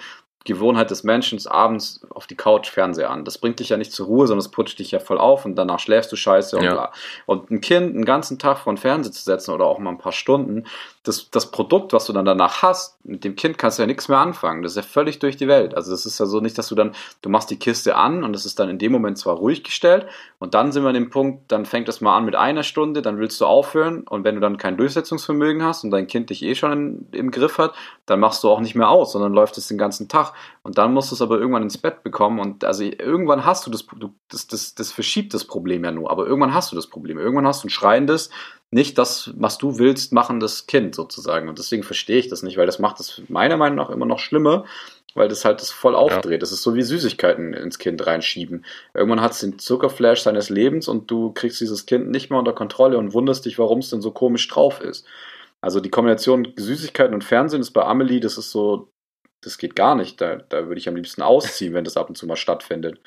Gewohnheit des Menschen, abends auf die Couch Fernseher an. Das bringt dich ja nicht zur Ruhe, sondern es putscht dich ja voll auf und danach schläfst du scheiße und Ja. bla. Und ein Kind einen ganzen Tag vor den Fernseher zu setzen oder auch mal ein paar Stunden, das, das Produkt, was du dann danach hast, mit dem Kind kannst du ja nichts mehr anfangen. Das ist ja völlig durch die Welt. Also das ist ja so nicht, dass du dann, du machst die Kiste an und es ist dann in dem Moment zwar ruhig gestellt und dann sind wir an dem Punkt, dann fängt es mal an mit einer Stunde, dann willst du aufhören und wenn du dann kein Durchsetzungsvermögen hast und dein Kind dich eh schon in, im Griff hat, dann machst du auch nicht mehr aus, sondern läuft es den ganzen Tag und dann musst du es aber irgendwann ins Bett bekommen und also irgendwann hast du das, du, das, das, das verschiebt das Problem ja nur, aber irgendwann hast du das Problem. Irgendwann hast du ein schreiendes, nicht das, was du willst, machendes Kind sozusagen. Und deswegen verstehe ich das nicht, weil das macht es meiner Meinung nach immer noch schlimmer, weil das halt das voll aufdreht. Das ist so wie Süßigkeiten ins Kind reinschieben. Irgendwann hat es den Zuckerflash seines Lebens und du kriegst dieses Kind nicht mehr unter Kontrolle und wunderst dich, warum es denn so komisch drauf ist. Also die Kombination Süßigkeiten und Fernsehen ist bei Amelie, das ist so, das geht gar nicht. Da, da würde ich am liebsten ausziehen, wenn das ab und zu mal stattfindet.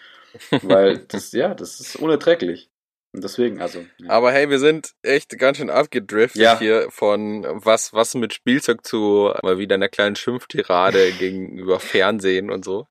*laughs* Weil das, ja, das ist unerträglich. Deswegen, also. Ja. Aber hey, wir sind echt ganz schön abgedriftet Ja. hier von was, was mit Spielzeug zu mal wieder einer kleinen Schimpftirade *laughs* gegenüber Fernsehen und so.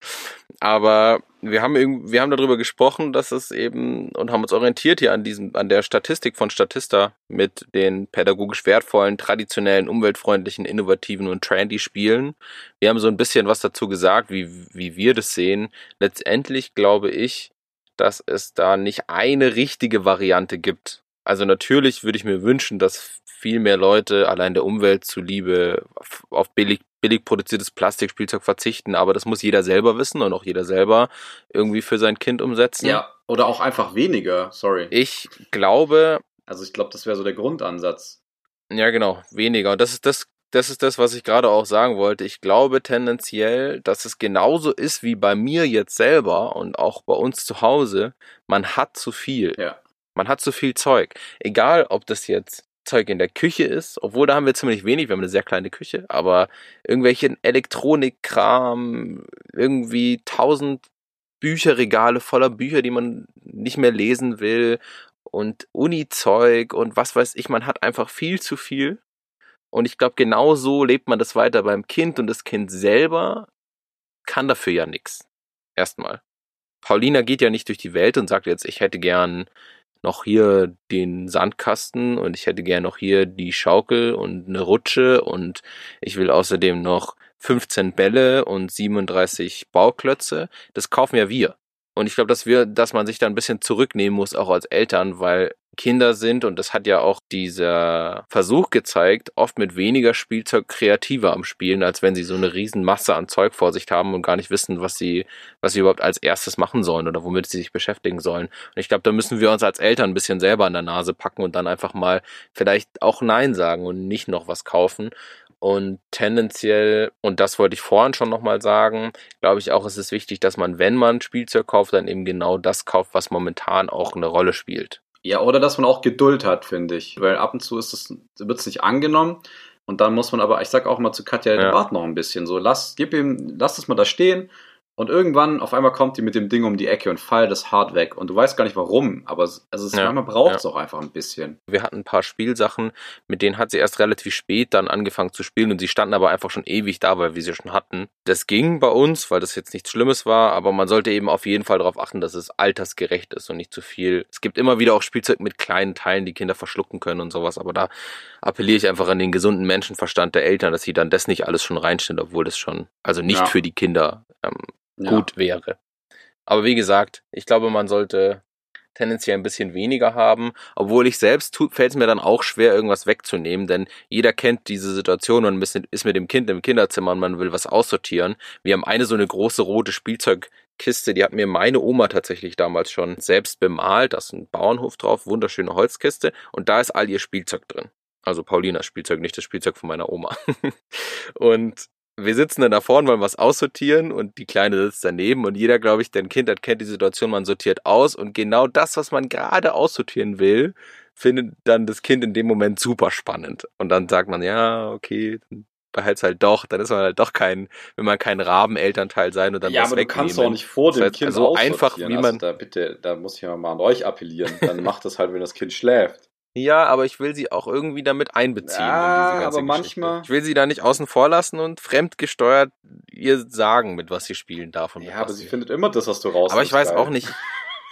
Aber wir haben irgendwie, wir haben darüber gesprochen, dass es eben und haben uns orientiert hier an diesem, an der Statistik von Statista mit den pädagogisch wertvollen, traditionellen, umweltfreundlichen, innovativen und trendy Spielen. Wir haben so ein bisschen was dazu gesagt, wie, wie wir das sehen. Letztendlich glaube ich, dass es da nicht eine richtige Variante gibt. Also natürlich würde ich mir wünschen, dass viel mehr Leute allein der Umwelt zuliebe auf billig, billig produziertes Plastikspielzeug verzichten, aber das muss jeder selber wissen und auch jeder selber irgendwie für sein Kind umsetzen. Ja, oder auch einfach weniger, sorry. Ich glaube. Also ich glaube, das wäre so der Grundansatz. Ja, genau, weniger. Und das ist das, das ist das, was ich gerade auch sagen wollte. Ich glaube tendenziell, dass es genauso ist wie bei mir jetzt selber und auch bei uns zu Hause. Man hat zu viel. Ja. Man hat zu viel Zeug. Egal, ob das jetzt Zeug in der Küche ist, obwohl da haben wir ziemlich wenig, wir haben eine sehr kleine Küche, aber irgendwelchen Elektronikkram, irgendwie tausend Bücherregale voller Bücher, die man nicht mehr lesen will und Uni-Zeug und was weiß ich, man hat einfach viel zu viel. Und ich glaube, genau so lebt man das weiter beim Kind und das Kind selber kann dafür ja nichts. Erstmal. Paulina geht ja nicht durch die Welt und sagt jetzt, ich hätte gern noch hier den Sandkasten und ich hätte gern noch hier die Schaukel und eine Rutsche und ich will außerdem noch 15 Bälle und 37 Bauklötze. Das kaufen ja wir. Und ich glaube, dass wir, dass man sich da ein bisschen zurücknehmen muss, auch als Eltern, weil Kinder sind, und das hat ja auch dieser Versuch gezeigt, oft mit weniger Spielzeug kreativer am Spielen, als wenn sie so eine riesen Masse an Zeug vor sich haben und gar nicht wissen, was sie, was sie überhaupt als erstes machen sollen oder womit sie sich beschäftigen sollen. Und ich glaube, da müssen wir uns als Eltern ein bisschen selber an der Nase packen und dann einfach mal vielleicht auch Nein sagen und nicht noch was kaufen und tendenziell, und das wollte ich vorhin schon nochmal sagen, glaube ich auch, es ist wichtig, dass man, wenn man Spielzeug kauft, dann eben genau das kauft, was momentan auch eine Rolle spielt. Ja, oder dass man auch Geduld hat, finde ich. Weil ab und zu ist es, wird es nicht angenommen. Und dann muss man aber, ich sag auch mal zu Katja, ja. warte noch ein bisschen. So, lass, gib ihm, lass es mal da stehen. Und irgendwann auf einmal kommt die mit dem Ding um die Ecke und feiert das hart weg. Und du weißt gar nicht warum, aber es, also es ja, manchmal braucht es ja. auch einfach ein bisschen. Wir hatten ein paar Spielsachen, mit denen hat sie erst relativ spät dann angefangen zu spielen und sie standen aber einfach schon ewig da, weil wir sie schon hatten. Das ging bei uns, weil das jetzt nichts Schlimmes war, aber man sollte eben auf jeden Fall darauf achten, dass es altersgerecht ist und nicht zu viel. Es gibt immer wieder auch Spielzeug mit kleinen Teilen, die Kinder verschlucken können und sowas, aber da appelliere ich einfach an den gesunden Menschenverstand der Eltern, dass sie dann das nicht alles schon reinstellen, obwohl das schon, also nicht ja. für die Kinder ähm, ja. gut wäre. Aber wie gesagt, ich glaube, man sollte tendenziell ein bisschen weniger haben, obwohl ich selbst fällt es mir dann auch schwer, irgendwas wegzunehmen, denn jeder kennt diese Situation und ist mit dem Kind im Kinderzimmer und man will was aussortieren. Wir haben eine so eine große rote Spielzeugkiste, die hat mir meine Oma tatsächlich damals schon selbst bemalt, da ist ein Bauernhof drauf, wunderschöne Holzkiste und da ist all ihr Spielzeug drin. Also Paulinas Spielzeug, nicht das Spielzeug von meiner Oma. *laughs* und wir sitzen dann da vorne, wollen was aussortieren und die Kleine sitzt daneben und jeder, glaube ich, dein Kind hat, kennt die Situation, man sortiert aus und genau das, was man gerade aussortieren will, findet dann das Kind in dem Moment super spannend. Und dann sagt man, ja, okay, behält's halt doch, dann ist man halt doch kein, wenn man kein Rabenelternteil sein und dann ja, was aber wegnehmen. du kannst doch nicht vor dem das heißt, Kind so einfach, wie man also da bitte, da muss ich mal an euch appellieren. Dann macht das halt, wenn das Kind schläft. Ja, aber ich will sie auch irgendwie damit einbeziehen. Ja, aber manchmal. Ich will sie da nicht außen vor lassen und fremdgesteuert ihr sagen, mit was sie spielen darf. Und ja, aber sie findet immer das, was du raus. Aber ich weiß auch nicht.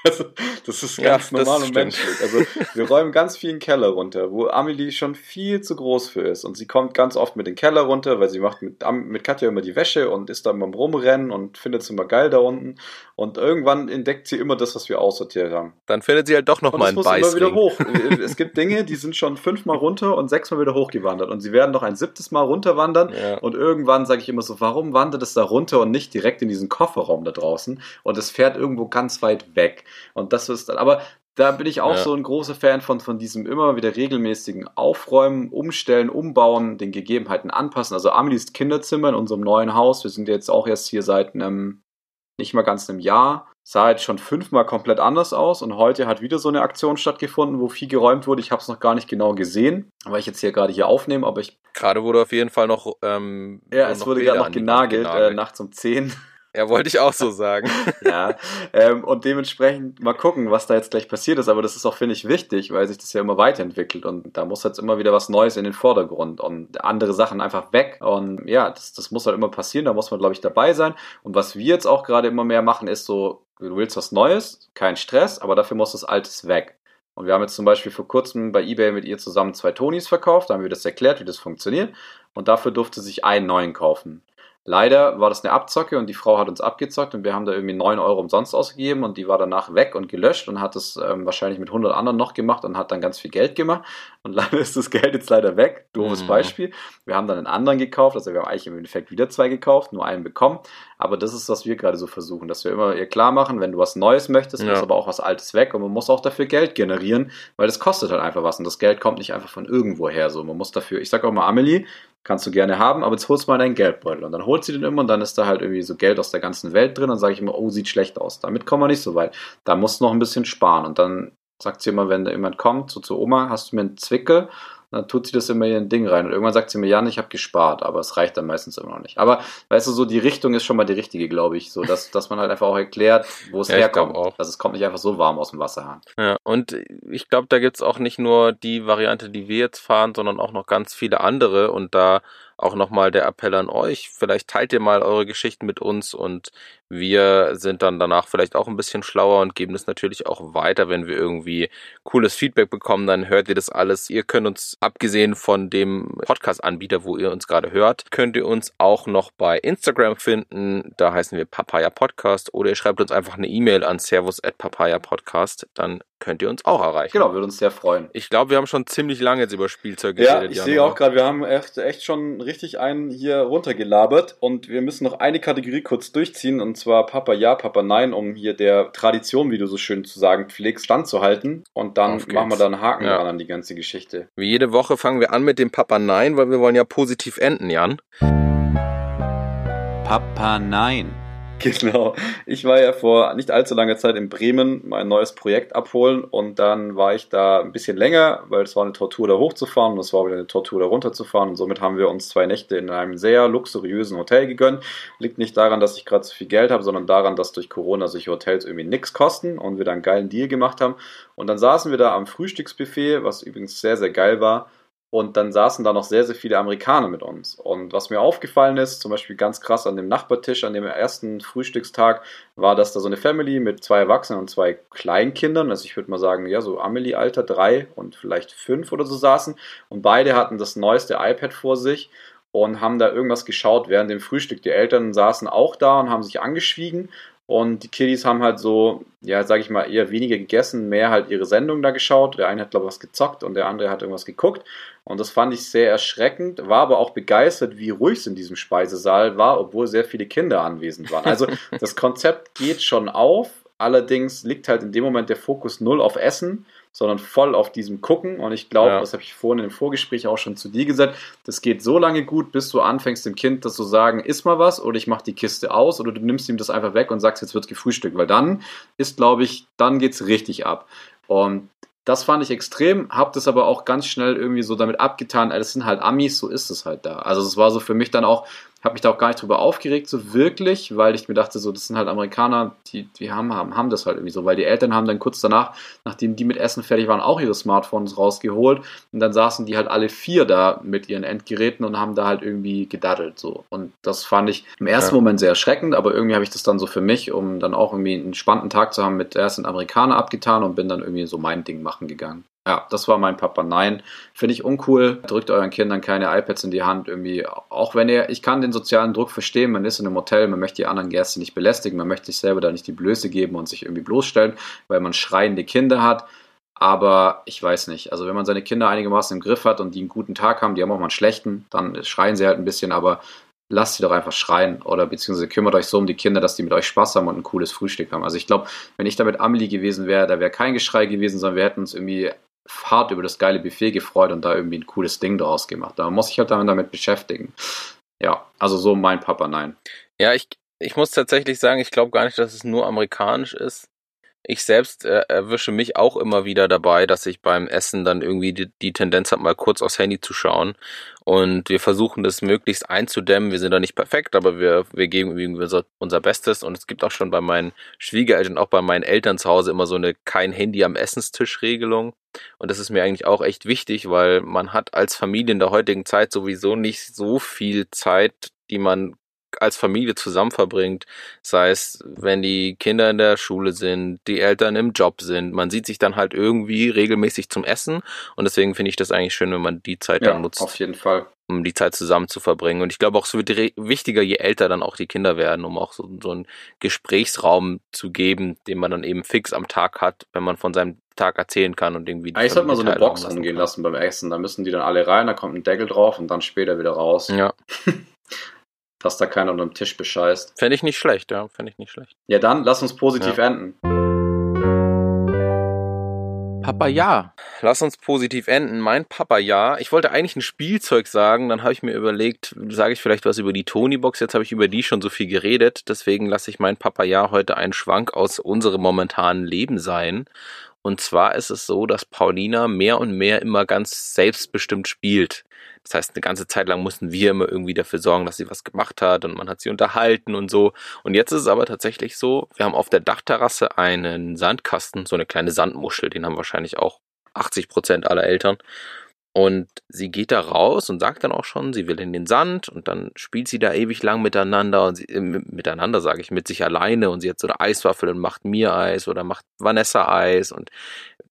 Also, das ist ganz ja, normal und menschlich. Also wir räumen ganz viel in den Keller runter, wo Amelie schon viel zu groß für ist. Und sie kommt ganz oft mit den Keller runter, weil sie macht mit, mit Katja immer die Wäsche und ist da immer rumrennen und findet es immer geil da unten. Und irgendwann entdeckt sie immer das, was wir aussortiert haben. Dann findet sie halt doch nochmal einen Beißring. immer wieder hoch. es gibt Dinge, die sind schon fünfmal runter und sechsmal wieder hochgewandert. Und sie werden noch ein siebtes Mal runterwandern. Ja. Und irgendwann sage ich immer so, warum wandert es da runter und nicht direkt in diesen Kofferraum da draußen? Und es fährt irgendwo ganz weit weg. Und das ist dann, aber da bin ich auch ja. so ein großer Fan von, von diesem immer wieder regelmäßigen Aufräumen, Umstellen, Umbauen, den Gegebenheiten anpassen. Also Amelies Kinderzimmer in unserem neuen Haus, wir sind jetzt auch erst hier seit einem, nicht mal ganz einem Jahr, sah jetzt schon fünfmal komplett anders aus und heute hat wieder so eine Aktion stattgefunden, wo viel geräumt wurde. Ich habe es noch gar nicht genau gesehen, weil ich jetzt hier gerade hier aufnehme, aber ich... Gerade wurde auf jeden Fall noch... Ähm, ja, es wurde gerade noch genagelt, genagelt. Äh, nachts um 10 ja, wollte ich auch so sagen. *laughs* ja, ähm, und dementsprechend mal gucken, was da jetzt gleich passiert ist. Aber das ist auch, finde ich, wichtig, weil sich das ja immer weiterentwickelt und da muss jetzt immer wieder was Neues in den Vordergrund und andere Sachen einfach weg. Und ja, das, das muss halt immer passieren, da muss man, glaube ich, dabei sein. Und was wir jetzt auch gerade immer mehr machen, ist so, du willst was Neues, kein Stress, aber dafür muss das Altes weg. Und wir haben jetzt zum Beispiel vor kurzem bei eBay mit ihr zusammen zwei Tonys verkauft, da haben wir das erklärt, wie das funktioniert. Und dafür durfte sich einen neuen kaufen. Leider war das eine Abzocke und die Frau hat uns abgezockt und wir haben da irgendwie 9 Euro umsonst ausgegeben und die war danach weg und gelöscht und hat das ähm, wahrscheinlich mit 100 anderen noch gemacht und hat dann ganz viel Geld gemacht und *laughs* leider ist das Geld jetzt leider weg. Doofes Mhm. Beispiel. Wir haben dann einen anderen gekauft, also wir haben eigentlich im Endeffekt wieder zwei gekauft, nur einen bekommen. Aber das ist, was wir gerade so versuchen, dass wir immer ihr klar machen, wenn du was Neues möchtest, Ja. muss aber auch was Altes weg und man muss auch dafür Geld generieren, weil das kostet halt einfach was und das Geld kommt nicht einfach von irgendwo her. So, man muss dafür, ich sag auch mal, Amelie, kannst du gerne haben, aber jetzt holst du mal deinen Geldbeutel. Und dann holt sie den immer und dann ist da halt irgendwie so Geld aus der ganzen Welt drin und sage ich immer, oh, sieht schlecht aus. Damit kommen wir nicht so weit. Da musst du noch ein bisschen sparen. Und dann sagt sie immer, wenn da jemand kommt, so zu Oma, hast du mir einen Zwickel? Dann tut sie das immer in ein Ding rein. Und irgendwann sagt sie mir, Jan, ich habe gespart, aber es reicht dann meistens immer noch nicht. Aber weißt du, so die Richtung ist schon mal die richtige, glaube ich. So, dass, *laughs* dass man halt einfach auch erklärt, wo es Ja, herkommt. auch. Also es kommt nicht einfach so warm aus dem Wasserhahn. Ja, und ich glaube, da gibt's auch nicht nur die Variante, die wir jetzt fahren, sondern auch noch ganz viele andere. Und da auch nochmal der Appell an euch. Vielleicht teilt ihr mal eure Geschichten mit uns und wir sind dann danach vielleicht auch ein bisschen schlauer und geben das natürlich auch weiter, wenn wir irgendwie cooles Feedback bekommen, dann hört ihr das alles. Ihr könnt uns, abgesehen von dem Podcast-Anbieter, wo ihr uns gerade hört, könnt ihr uns auch noch bei Instagram finden. Da heißen wir Papaya Podcast oder ihr schreibt uns einfach eine E-Mail an servus at papaya podcast. Dann könnt ihr uns auch erreichen. Genau, würde uns sehr freuen. Ich glaube, wir haben schon ziemlich lange jetzt über Spielzeug Ja, geredet. ich Jan, sehe auch gerade, wir haben echt, echt schon richtig einen hier runtergelabert und wir müssen noch eine Kategorie kurz durchziehen und zwar Papa ja, Papa nein, um hier der Tradition, wie du so schön zu sagen pflegst, standzuhalten und dann machen wir da einen Haken Ja. dran an die ganze Geschichte. Wie jede Woche fangen wir an mit dem Papa Nein, weil wir wollen ja positiv enden, Jan. Papa Nein. *laughs* Genau. Ich war ja vor nicht allzu langer Zeit in Bremen mein neues Projekt abholen und dann war ich da ein bisschen länger, weil es war eine Tortur da hochzufahren und es war wieder eine Tortur da runterzufahren und somit haben wir uns zwei Nächte in einem sehr luxuriösen Hotel gegönnt. Liegt nicht daran, dass ich gerade so viel Geld habe, sondern daran, dass durch Corona solche Hotels irgendwie nichts kosten und wir da einen geilen Deal gemacht haben. Und dann saßen wir da am Frühstücksbuffet, was übrigens sehr, sehr geil war. Und dann saßen da noch sehr, sehr viele Amerikaner mit uns. Und was mir aufgefallen ist, zum Beispiel ganz krass an dem Nachbartisch, an dem ersten Frühstückstag, war, dass da so eine Family mit zwei Erwachsenen und zwei Kleinkindern, also ich würde mal sagen, ja, so Amelie-Alter, drei und vielleicht fünf oder so saßen. Und beide hatten das neueste iPad vor sich und haben da irgendwas geschaut während dem Frühstück. Die Eltern saßen auch da und haben sich angeschwiegen. Und die Kiddies haben halt so, ja, sag ich mal, eher weniger gegessen, mehr halt ihre Sendung da geschaut. Der eine hat, glaube ich, was gezockt und der andere hat irgendwas geguckt. Und das fand ich sehr erschreckend, war aber auch begeistert, wie ruhig es in diesem Speisesaal war, obwohl sehr viele Kinder anwesend waren. Also *laughs* das Konzept geht schon auf, allerdings liegt halt in dem Moment der Fokus null auf Essen, sondern voll auf diesem Gucken. Und ich glaube, Ja. das habe ich vorhin im Vorgespräch auch schon zu dir gesagt, das geht so lange gut, bis du anfängst, dem Kind das zu sagen, iss mal was oder ich mache die Kiste aus oder du nimmst ihm das einfach weg und sagst, jetzt wird gefrühstückt, weil dann ist, glaube ich, dann geht's richtig ab. Und das fand ich extrem, hab das aber auch ganz schnell irgendwie so damit abgetan, das sind halt Amis, so ist es halt da. Also es war so für mich dann auch, habe mich da auch gar nicht drüber aufgeregt, so wirklich, weil ich mir dachte, so, das sind halt Amerikaner, die, die haben, haben, haben das halt irgendwie so, weil die Eltern haben dann kurz danach, nachdem die mit Essen fertig waren, auch ihre Smartphones rausgeholt und dann saßen die halt alle vier da mit ihren Endgeräten und haben da halt irgendwie gedaddelt, so. Und das fand ich im ersten Ja. Moment sehr erschreckend, aber irgendwie habe ich das dann so für mich, um dann auch irgendwie einen spannenden Tag zu haben, mit erst sind Amerikaner abgetan und bin dann irgendwie so mein Ding machen gegangen. Ja, das war mein Papa. Nein, finde ich uncool. Drückt euren Kindern keine iPads in die Hand. Irgendwie, auch wenn ihr, ich kann den sozialen Druck verstehen. Man ist in einem Hotel, man möchte die anderen Gäste nicht belästigen, man möchte sich selber da nicht die Blöße geben und sich irgendwie bloßstellen, weil man schreiende Kinder hat. Aber ich weiß nicht. Also, wenn man seine Kinder einigermaßen im Griff hat und die einen guten Tag haben, die haben auch mal einen schlechten, dann schreien sie halt ein bisschen, aber lasst sie doch einfach schreien oder beziehungsweise kümmert euch so um die Kinder, dass die mit euch Spaß haben und ein cooles Frühstück haben. Also ich glaube, wenn ich da mit Amelie gewesen wäre, da wäre kein Geschrei gewesen, sondern wir hätten uns irgendwie hart über das geile Buffet gefreut und da irgendwie ein cooles Ding draus gemacht. Da muss ich halt dann damit beschäftigen. Ja, also so mein Papa, nein. Ja, ich, ich muss tatsächlich sagen, ich glaube gar nicht, dass es nur amerikanisch ist. Ich selbst äh, erwische mich auch immer wieder dabei, dass ich beim Essen dann irgendwie die, die Tendenz habe, mal kurz aufs Handy zu schauen. Und wir versuchen das möglichst einzudämmen. Wir sind da nicht perfekt, aber wir, wir geben irgendwie unser, unser Bestes. Und es gibt auch schon bei meinen Schwiegereltern, auch bei meinen Eltern zu Hause immer so eine kein Handy am Essenstisch-Regelung. Und das ist mir eigentlich auch echt wichtig, weil man hat als Familie in der heutigen Zeit sowieso nicht so viel Zeit, die man als Familie zusammen verbringt, sei es, wenn die Kinder in der Schule sind, die Eltern im Job sind. Man sieht sich dann halt irgendwie regelmäßig zum Essen und deswegen finde ich das eigentlich schön, wenn man die Zeit Ja, dann nutzt. auf jeden Fall. um die Zeit zusammen zu verbringen. Und ich glaube auch, es wird wichtiger, je älter dann auch die Kinder werden, um auch so, so einen Gesprächsraum zu geben, den man dann eben fix am Tag hat, wenn man von seinem Tag erzählen kann und irgendwie. Eigentlich sollte man so eine Box umgehen lassen beim Essen. Da müssen die dann alle rein, da kommt ein Deckel drauf und dann später wieder raus. Ja. *laughs* Dass da keiner unter dem Tisch bescheißt. Fände ich nicht schlecht, ja. Fände ich nicht schlecht. Ja, dann lass uns positiv ja. enden. Papa ja. Lass uns positiv enden. Mein Papa ja. Ich wollte eigentlich ein Spielzeug sagen, dann habe ich mir überlegt, sage ich vielleicht was über die Tony-Box. Jetzt habe ich über die schon so viel geredet, deswegen lasse ich mein Papa ja heute einen Schwank aus unserem momentanen Leben sein. Und zwar ist es so, dass Paulina mehr und mehr immer ganz selbstbestimmt spielt. Das heißt, eine ganze Zeit lang mussten wir immer irgendwie dafür sorgen, dass sie was gemacht hat und man hat sie unterhalten und so. Und jetzt ist es aber tatsächlich so, wir haben auf der Dachterrasse einen Sandkasten, so eine kleine Sandmuschel, den haben wahrscheinlich auch 80 Prozent aller Eltern. Und sie geht da raus und sagt dann auch schon, sie will in den Sand und dann spielt sie da ewig lang miteinander und sie, äh, miteinander sage ich, mit sich alleine und sie hat so eine Eiswaffel und macht mir Eis oder macht Vanessa Eis und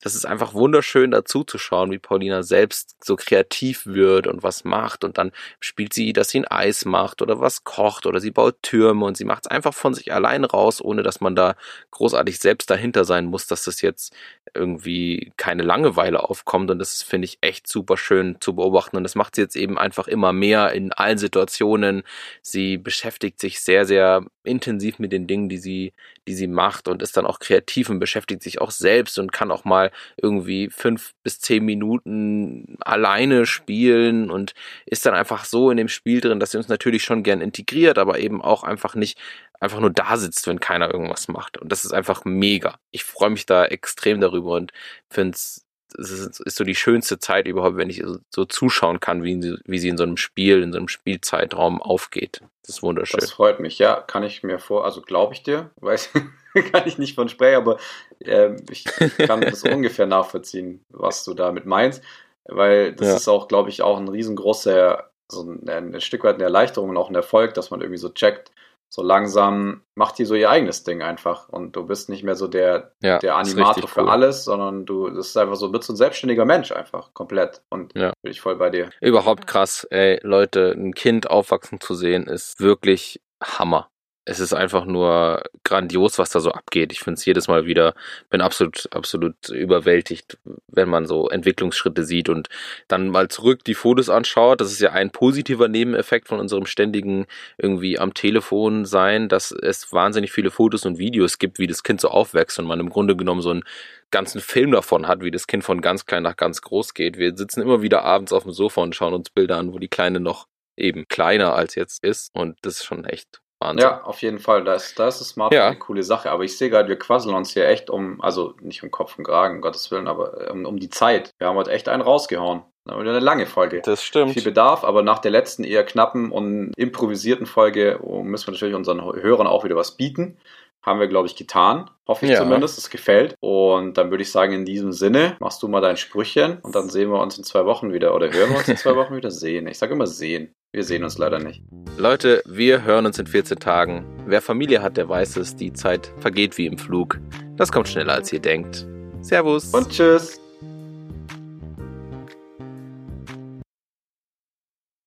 das ist einfach wunderschön dazu zu schauen, wie Paulina selbst so kreativ wird und was macht und dann spielt sie, dass sie ein Eis macht oder was kocht oder sie baut Türme und sie macht es einfach von sich allein raus, ohne dass man da großartig selbst dahinter sein muss, dass das jetzt irgendwie keine Langeweile aufkommt und das finde ich, echt super schön zu beobachten und das macht sie jetzt eben einfach immer mehr in allen Situationen. Sie beschäftigt sich sehr, sehr intensiv mit den Dingen, die sie, die sie macht und ist dann auch kreativ und beschäftigt sich auch selbst und kann auch mal irgendwie fünf bis zehn Minuten alleine spielen und ist dann einfach so in dem Spiel drin, dass sie uns natürlich schon gern integriert, aber eben auch einfach nicht einfach nur da sitzt, wenn keiner irgendwas macht. Und das ist einfach mega. Ich freue mich da extrem darüber und finde es es ist, ist, so die schönste Zeit überhaupt, wenn ich so, so zuschauen kann, wie, sie, wie sie in so einem Spiel, in so einem Spielzeitraum aufgeht. Das ist wunderschön. Das freut mich, ja, kann ich mir vor, also glaube ich dir, weiß, *laughs* kann ich nicht von sprechen, aber äh, ich kann das *laughs* ungefähr nachvollziehen, was du damit meinst, weil das ja. ist auch, glaube ich, auch ein riesengroßer, so ein, ein Stück weit eine Erleichterung und auch ein Erfolg, dass man irgendwie so checkt, so langsam macht die so ihr eigenes Ding einfach und du bist nicht mehr so der, ja, der Animator für cool. alles, sondern du, das ist einfach so, bist so ein selbstständiger Mensch einfach, komplett und ja. bin ich voll bei dir. Überhaupt krass, ey, Leute, ein Kind aufwachsen zu sehen ist wirklich Hammer es ist einfach nur grandios, was da so abgeht. Ich finde es jedes Mal wieder, bin absolut, absolut überwältigt, wenn man so Entwicklungsschritte sieht und dann mal zurück die Fotos anschaut. Das ist ja ein positiver Nebeneffekt von unserem ständigen irgendwie am Telefon sein, dass es wahnsinnig viele Fotos und Videos gibt, wie das Kind so aufwächst und man im Grunde genommen so einen ganzen Film davon hat, wie das Kind von ganz klein nach ganz groß geht. Wir sitzen immer wieder abends auf dem Sofa und schauen uns Bilder an, wo die Kleine noch eben kleiner als jetzt ist und das ist schon echt Wahnsinn. Ja, auf jeden Fall. Da ist, da ist das Smartphone ja. eine coole Sache. Aber ich sehe gerade, wir quasseln uns hier echt um, also nicht um Kopf und Kragen, um Gottes Willen, aber um, um die Zeit. Wir haben heute echt einen rausgehauen. Eine lange Folge. Das stimmt. Viel Bedarf, aber nach der letzten eher knappen und improvisierten Folge oh, müssen wir natürlich unseren Hörern auch wieder was bieten. Haben wir, glaube ich, getan. Hoffe ich ja. zumindest. Es gefällt. Und dann würde ich sagen, in diesem Sinne, machst du mal dein Sprüchchen und dann sehen wir uns in zwei Wochen wieder. Oder hören wir uns in zwei *laughs* Wochen wieder? Sehen. Ich sage immer sehen. Wir sehen uns leider nicht. Leute, wir hören uns in 14 Tagen. Wer Familie hat, der weiß es. Die Zeit vergeht wie im Flug. Das kommt schneller, als ihr denkt. Servus. Und tschüss.